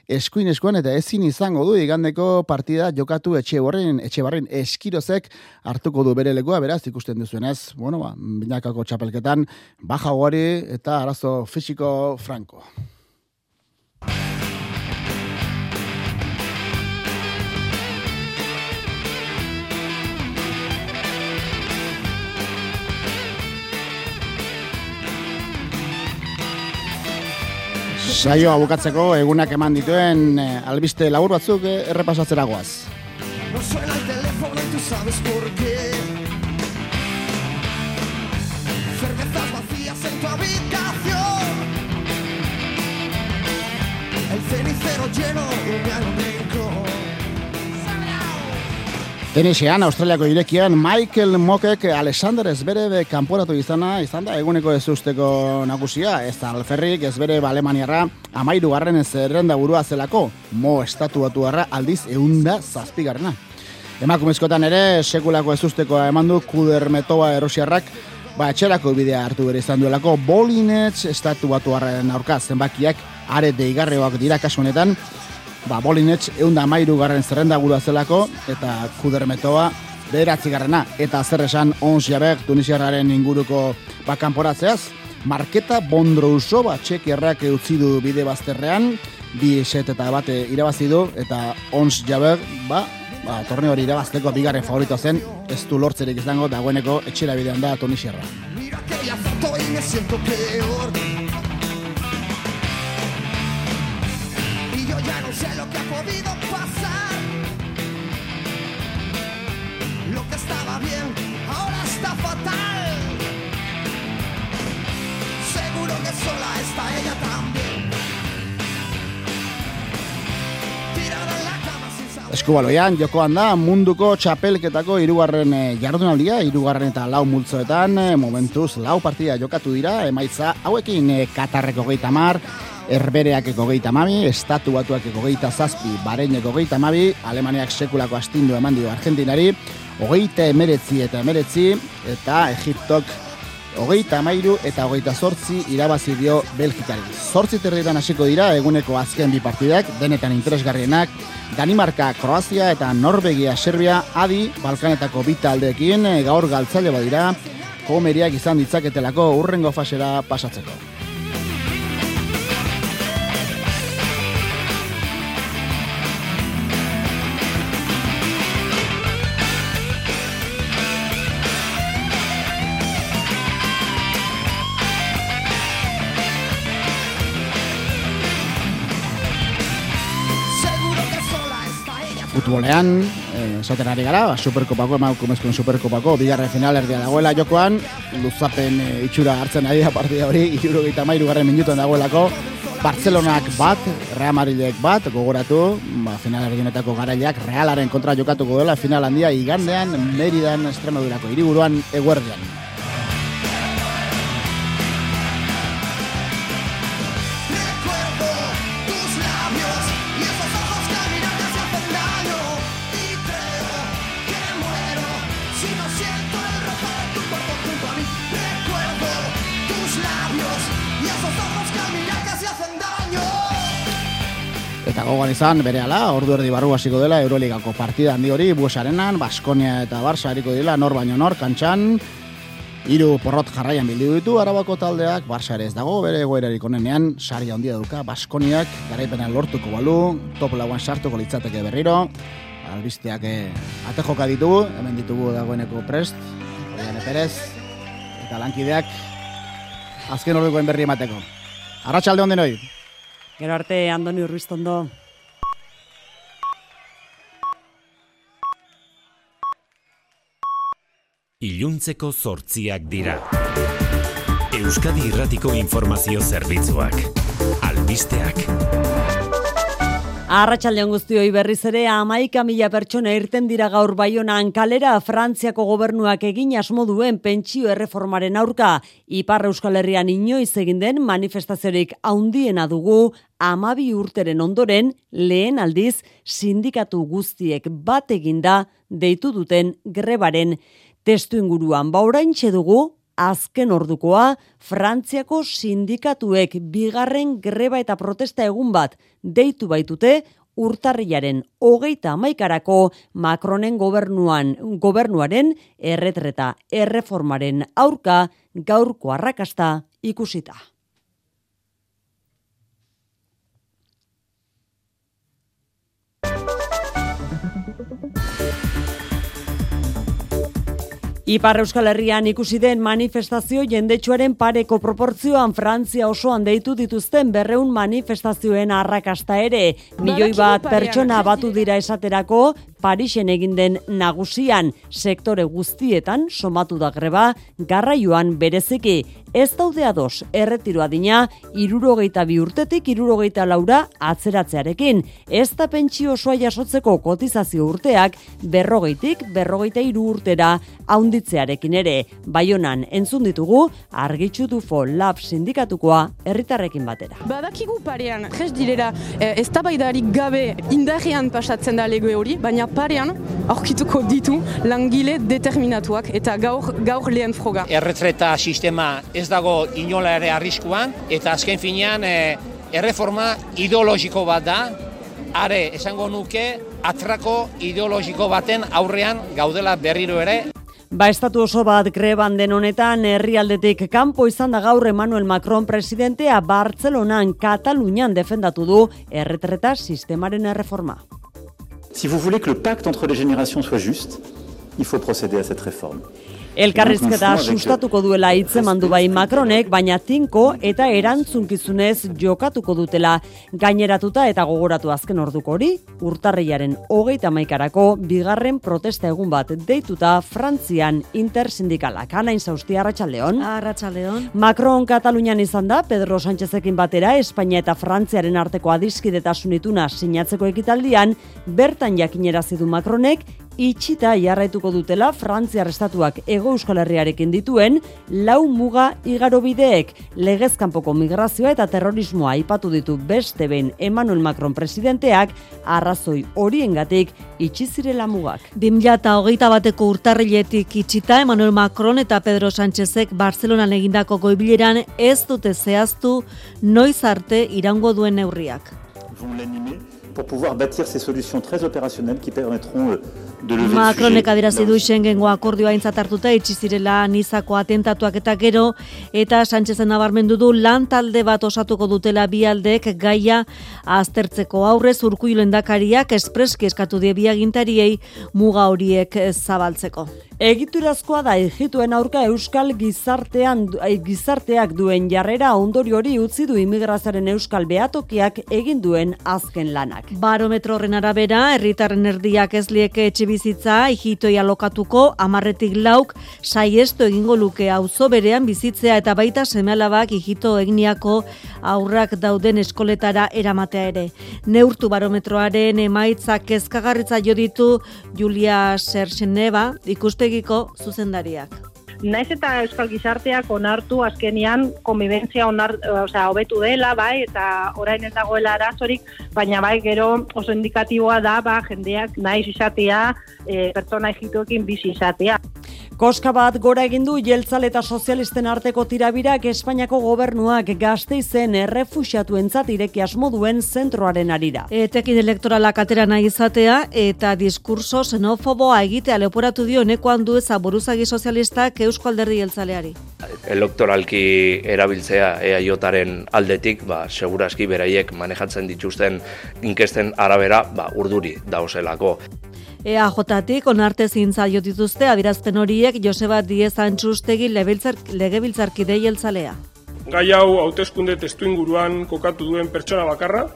Speaker 9: eskuin eskuan eta ezin izango du igandeko partida jokatu etxe borren, etxe barren eskirozek hartuko du bere legoa, beraz ikusten duzuenez, bueno, ba, binakako txapelketan, baja hori eta arazo fisiko franko. Saio abukatzeko egunak eman dituen eh, albiste labur batzuk eh, errepasatzera goaz. No suena el teléfono y tú sabes por qué Cervezas vacías en tu habitación El cenicero lleno de Tenisean, Australiako irekian, Michael Mokek Alexander Zverev kanporatu izana, izan da eguneko ez usteko nagusia, ez alferrik ez bere Alemaniarra amairu garren ez errenda burua zelako, mo estatuatu garra aldiz eunda zazpigarrena. Emakumezkotan ere, sekulako ez usteko eman du kuder metoa erosiarrak, ba, etxerako bidea hartu bere izan duelako, bolinetz estatu batu aurka zenbakiak, are deigarreoak dira kasuanetan, ba, bolinetx eunda mairu garren zerrenda gura zelako, eta kudermetoa beratzi garrena, eta zer esan ons jabek tunisiarraren inguruko bakanporatzeaz, Marketa Bondrouso ba, txekierrak utzi du bide bazterrean, bi set eta bate irabazi du, eta ons jabek, ba, ba, torneo hori irabazteko bigarren favorito zen, ez du lortzerik izango dagoeneko etxera bidean da tunisiarra. Mira aquella foto y me siento peor sé lo que ha podido pasar. Lo que estaba bien, ahora está fatal. Seguro que sola está ella también. Eskubaloian, jokoan da, munduko txapelketako irugarren eh, jardunaldia, irugarren eta lau multzoetan, eh, momentuz lau partida jokatu dira, emaitza hauekin eh, Katarreko gehi tamar, Herbereak egogeita mabi, Estatu Batuak egogeita zazpi, Bareinek egogeita mabi, Alemaniak sekulako astindu eman dio Argentinari, hogeita emeretzi eta emeretzi, eta Egiptok hogeita amairu eta hogeita zortzi irabazi dio Belgikari. Zortzi terrietan hasiko dira eguneko azken bi partidak, denetan interesgarrienak, Danimarka, Kroazia eta Norvegia, Serbia, Adi, Balkanetako bi taldeekin eh, gaur galtzaile badira, komeriak izan ditzaketelako urrengo fasera pasatzeko. Futbolean, eh, esaten ari gara, ba, superkopako, emakumezkoen superkopako, bigarren final erdia dagoela jokoan, luzapen e, itxura hartzen ari da partida hori, iruro gita mairu garren minutuen dagoelako, Barcelonak bat, Real Madridek bat, gogoratu, ba, final erdionetako garaileak realaren kontra jokatuko dela, final handia igandean, Meridan, Estremadurako, hiriburuan eguerdian. Gogoan izan bere ala, ordu erdi barru hasiko dela Euroligako partida handi hori, Buesarenan, Baskonia eta Barça hariko dila, nor baino nor, kantxan, hiru porrot jarraian bildu ditu, arabako taldeak, Barça ez dago, bere egoerarik onenean, sari handia duka, Baskoniak, garaipenean lortuko balu, top lauan sartuko litzateke berriro, albisteak eh, ate joka ditugu, hemen ditugu dagoeneko prest, Oriane Perez, eta lankideak, azken ordukoen berri emateko. Arratxalde honden hori.
Speaker 1: Gero arte, Andoni Urriztondo.
Speaker 14: Iluntzeko zortziak dira. Euskadi Irratiko Informazio Zerbitzuak. Albisteak.
Speaker 1: Arratxaldean guztioi berriz ere amaika mila pertsona irten dira gaur baionan kalera Frantziako gobernuak egin asmo duen pentsio erreformaren aurka. Ipar Euskal Herrian inoiz egin den manifestaziorik haundiena dugu amabi urteren ondoren lehen aldiz sindikatu guztiek bat eginda deitu duten grebaren testu inguruan. Baurain dugu azken ordukoa, Frantziako sindikatuek bigarren greba eta protesta egun bat deitu baitute, urtarriaren hogeita amaikarako Macronen gobernuan, gobernuaren erretreta erreformaren aurka gaurko arrakasta ikusita. Ipar Euskal Herrian ikusi den manifestazio jendetsuaren pareko proportzioan Frantzia osoan deitu dituzten berreun manifestazioen arrakasta ere. Milioi bat pertsona batu dira esaterako Parisen egin den nagusian sektore guztietan somatu da greba garraioan bereziki ez daude ados erretiro adina irurogeita bi urtetik irurogeita laura atzeratzearekin. Ez da pentsio osoa jasotzeko kotizazio urteak berrogeitik berrogeita iru urtera haunditzearekin ere. Baionan entzun ditugu argitxu dufo lab sindikatukoa herritarrekin batera.
Speaker 61: Badakigu parean, jes direra, eh, ez tabaidarik gabe indarrean pasatzen da lego hori, baina parean aurkituko ditu langile determinatuak eta gaur, gaur lehen froga.
Speaker 62: Erretreta sistema ez dago inola ere arriskuan, eta azken finean e, erreforma ideologiko bat da, are esango nuke atrako ideologiko baten aurrean gaudela berriro ere.
Speaker 1: Ba, estatu oso bat greban den honetan, herrialdetik kanpo izan da gaur Emmanuel Macron presidentea Bartzelonan, Katalunian defendatu du erretreta sistemaren erreforma.
Speaker 63: Si vous voulez que le pacte entre les générations soit juste, il faut procéder à cette réforme.
Speaker 1: Elkarrizketa sustatuko duela hitzeman du bai Macronek, baina tinko eta erantzunkizunez jokatuko dutela gaineratuta eta gogoratu azken orduko hori, urtarriaren hogeita maikarako bigarren protesta egun bat deituta Frantzian intersindikalak. Anain zauzti, Arratxaldeon.
Speaker 64: Arratxaldeon.
Speaker 1: Macron Katalunian izan da, Pedro Sánchezekin batera, Espainia eta Frantziaren arteko adiskidetasunituna sinatzeko ekitaldian, bertan jakinera du Macronek, itxita jarraituko dutela Frantziar estatuak ego euskal herriarekin dituen lau muga igarobideek legezkanpoko migrazioa eta terrorismoa aipatu ditu beste behin Emmanuel Macron presidenteak arrazoi horiengatik itxi zirela mugak.
Speaker 5: 2008 bateko urtarriletik itxita Emmanuel Macron eta Pedro Sánchezek Barcelonan egindako goibileran ez dute zehaztu noiz arte irango duen neurriak.
Speaker 4: pour pouvoir bâtir ces solutions très opérationnelles qui permettront
Speaker 5: Macronek adierazi du Schengengo akordioa aintzat hartuta itxi zirela Nizako atentatuak eta gero eta Sánchezen nabarmendu du lan talde bat osatuko dutela bi aldeek gaia aztertzeko aurrez urkuilu lendakariak espreski eskatu die bi agintariei muga horiek zabaltzeko.
Speaker 1: Egiturazkoa da egituen aurka euskal gizartean eh, gizarteak duen jarrera ondorio hori utzi du imigrazaren euskal behatokiak egin duen azken lanak.
Speaker 5: Barometro horren arabera, herritarren erdiak ez lieke etxe bizitza ijitoi alokatuko amarretik lauk saiestu egingo luke auzo berean bizitzea eta baita semealabak ijito egniako aurrak dauden eskoletara eramatea ere. Neurtu barometroaren emaitzak kezkagarritza jo ditu Julia Serseneva ikustegiko zuzendariak.
Speaker 6: Naiz eta euskal gizarteak onartu azkenian konbibentzia onar, osea, hobetu dela, bai, eta orain ez dagoela arazorik, baina bai gero oso indikatiboa da, ba, jendeak naiz izatea, e, pertsona egituekin bizi izatea.
Speaker 1: Koska bat gora egin du jeltzal eta sozialisten arteko tirabirak Espainiako gobernuak gazteizen errefuxiatuentzat ireki asmo duen zentroaren arira.
Speaker 5: Etekin elektoralak atera nahi izatea eta diskurso xenofoboa egitea leporatu dio neko handu eza buruzagi sozialistak Eusko Alderdi Jeltzaleari.
Speaker 32: Elektoralki erabiltzea EAJaren aldetik, ba, seguraski beraiek manejatzen dituzten inkesten arabera, ba, urduri dauzelako.
Speaker 5: EAJ-tik onarte zintza jo dituzte adirazpen horiek Joseba Diez Antxustegi legebiltzarkide jeltzalea.
Speaker 33: Gai hau hauteskunde testu inguruan kokatu duen pertsona bakarra,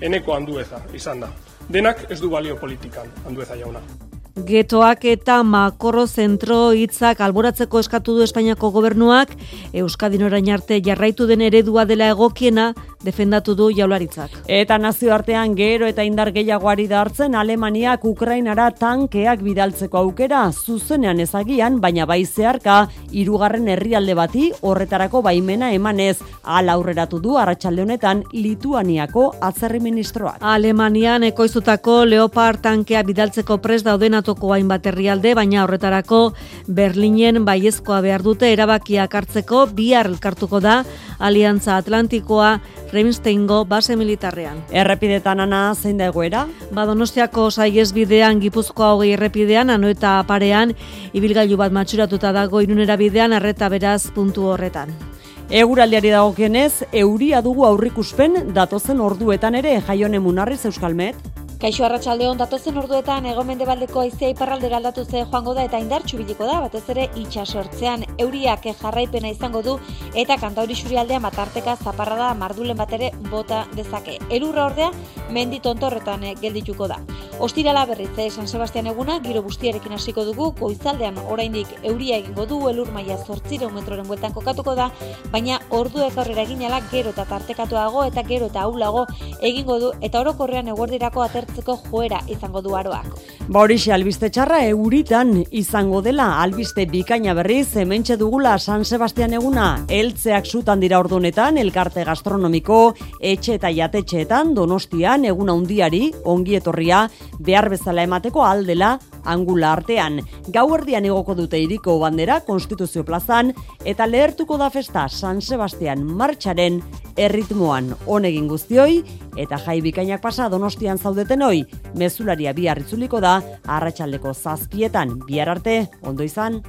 Speaker 33: eneko handueza izan da. Denak ez du balio politikan, handueza jauna.
Speaker 5: Getoak eta makorro zentro hitzak alboratzeko eskatu du Espainiako gobernuak, Euskadin orain arte jarraitu den eredua dela egokiena, defendatu du jaularitzak.
Speaker 1: Eta nazioartean gero eta indar gehiagoari da hartzen Alemaniak Ukrainara tankeak bidaltzeko aukera zuzenean ezagian, baina bai zeharka hirugarren herrialde bati horretarako baimena emanez ala aurreratu du arratsalde honetan Lituaniako atzerri ministroak.
Speaker 5: Alemanian ekoizutako Leopard tankea bidaltzeko pres dauden atoko hainbat herrialde, baina horretarako Berlinen baiezkoa behar dute erabakiak hartzeko bihar elkartuko da Aliantza Atlantikoa Remsteingo base militarrean.
Speaker 1: Errepidetan ana zein da egoera?
Speaker 5: Badonostiako saiez bidean Gipuzkoa hogei errepidean, ano eta parean, ibilgailu bat matxuratuta dago irunera bidean, arreta beraz puntu horretan.
Speaker 1: Eguraldiari dagokionez, euria dugu aurrikuspen datozen orduetan ere jaione munarriz euskalmet.
Speaker 11: Kaixo arratsalde hon datozen orduetan egomendebaldeko haizea iparraldera aldatu ze joango da eta indartsu biliko da batez ere itsasortzean euriak jarraipena izango du eta kantauri surialdea matarteka zaparrada mardulen bat ere bota dezake. Elurra ordea mendi tontorretan geldituko da. Ostirala berriz eh, San Sebastian eguna giro bustiarekin hasiko dugu goizaldean oraindik euria egingo du elur maila 800 metroren bueltan kokatuko da, baina orduek aurrera eginala gero eta tartekatuago eta gero eta aulago egingo du eta orokorrean eguerdirako ater hartzeko joera izango du aroak.
Speaker 1: Ba horixe albiste txarra euritan izango dela albiste bikaina berriz hementxe dugula San Sebastian eguna heltzeak sutan dira ordunetan elkarte gastronomiko etxe eta jatetxeetan donostian eguna handiari ongi etorria behar bezala emateko aldela angula artean. Gauerdian egoko dute iriko bandera Konstituzio plazan eta lehertuko da festa San Sebastian martxaren erritmoan honegin guztioi eta jai bikainak pasa donostian zaudeten hoi mezularia bihar itzuliko da arratsaldeko zazpietan. Bihar arte ondo izan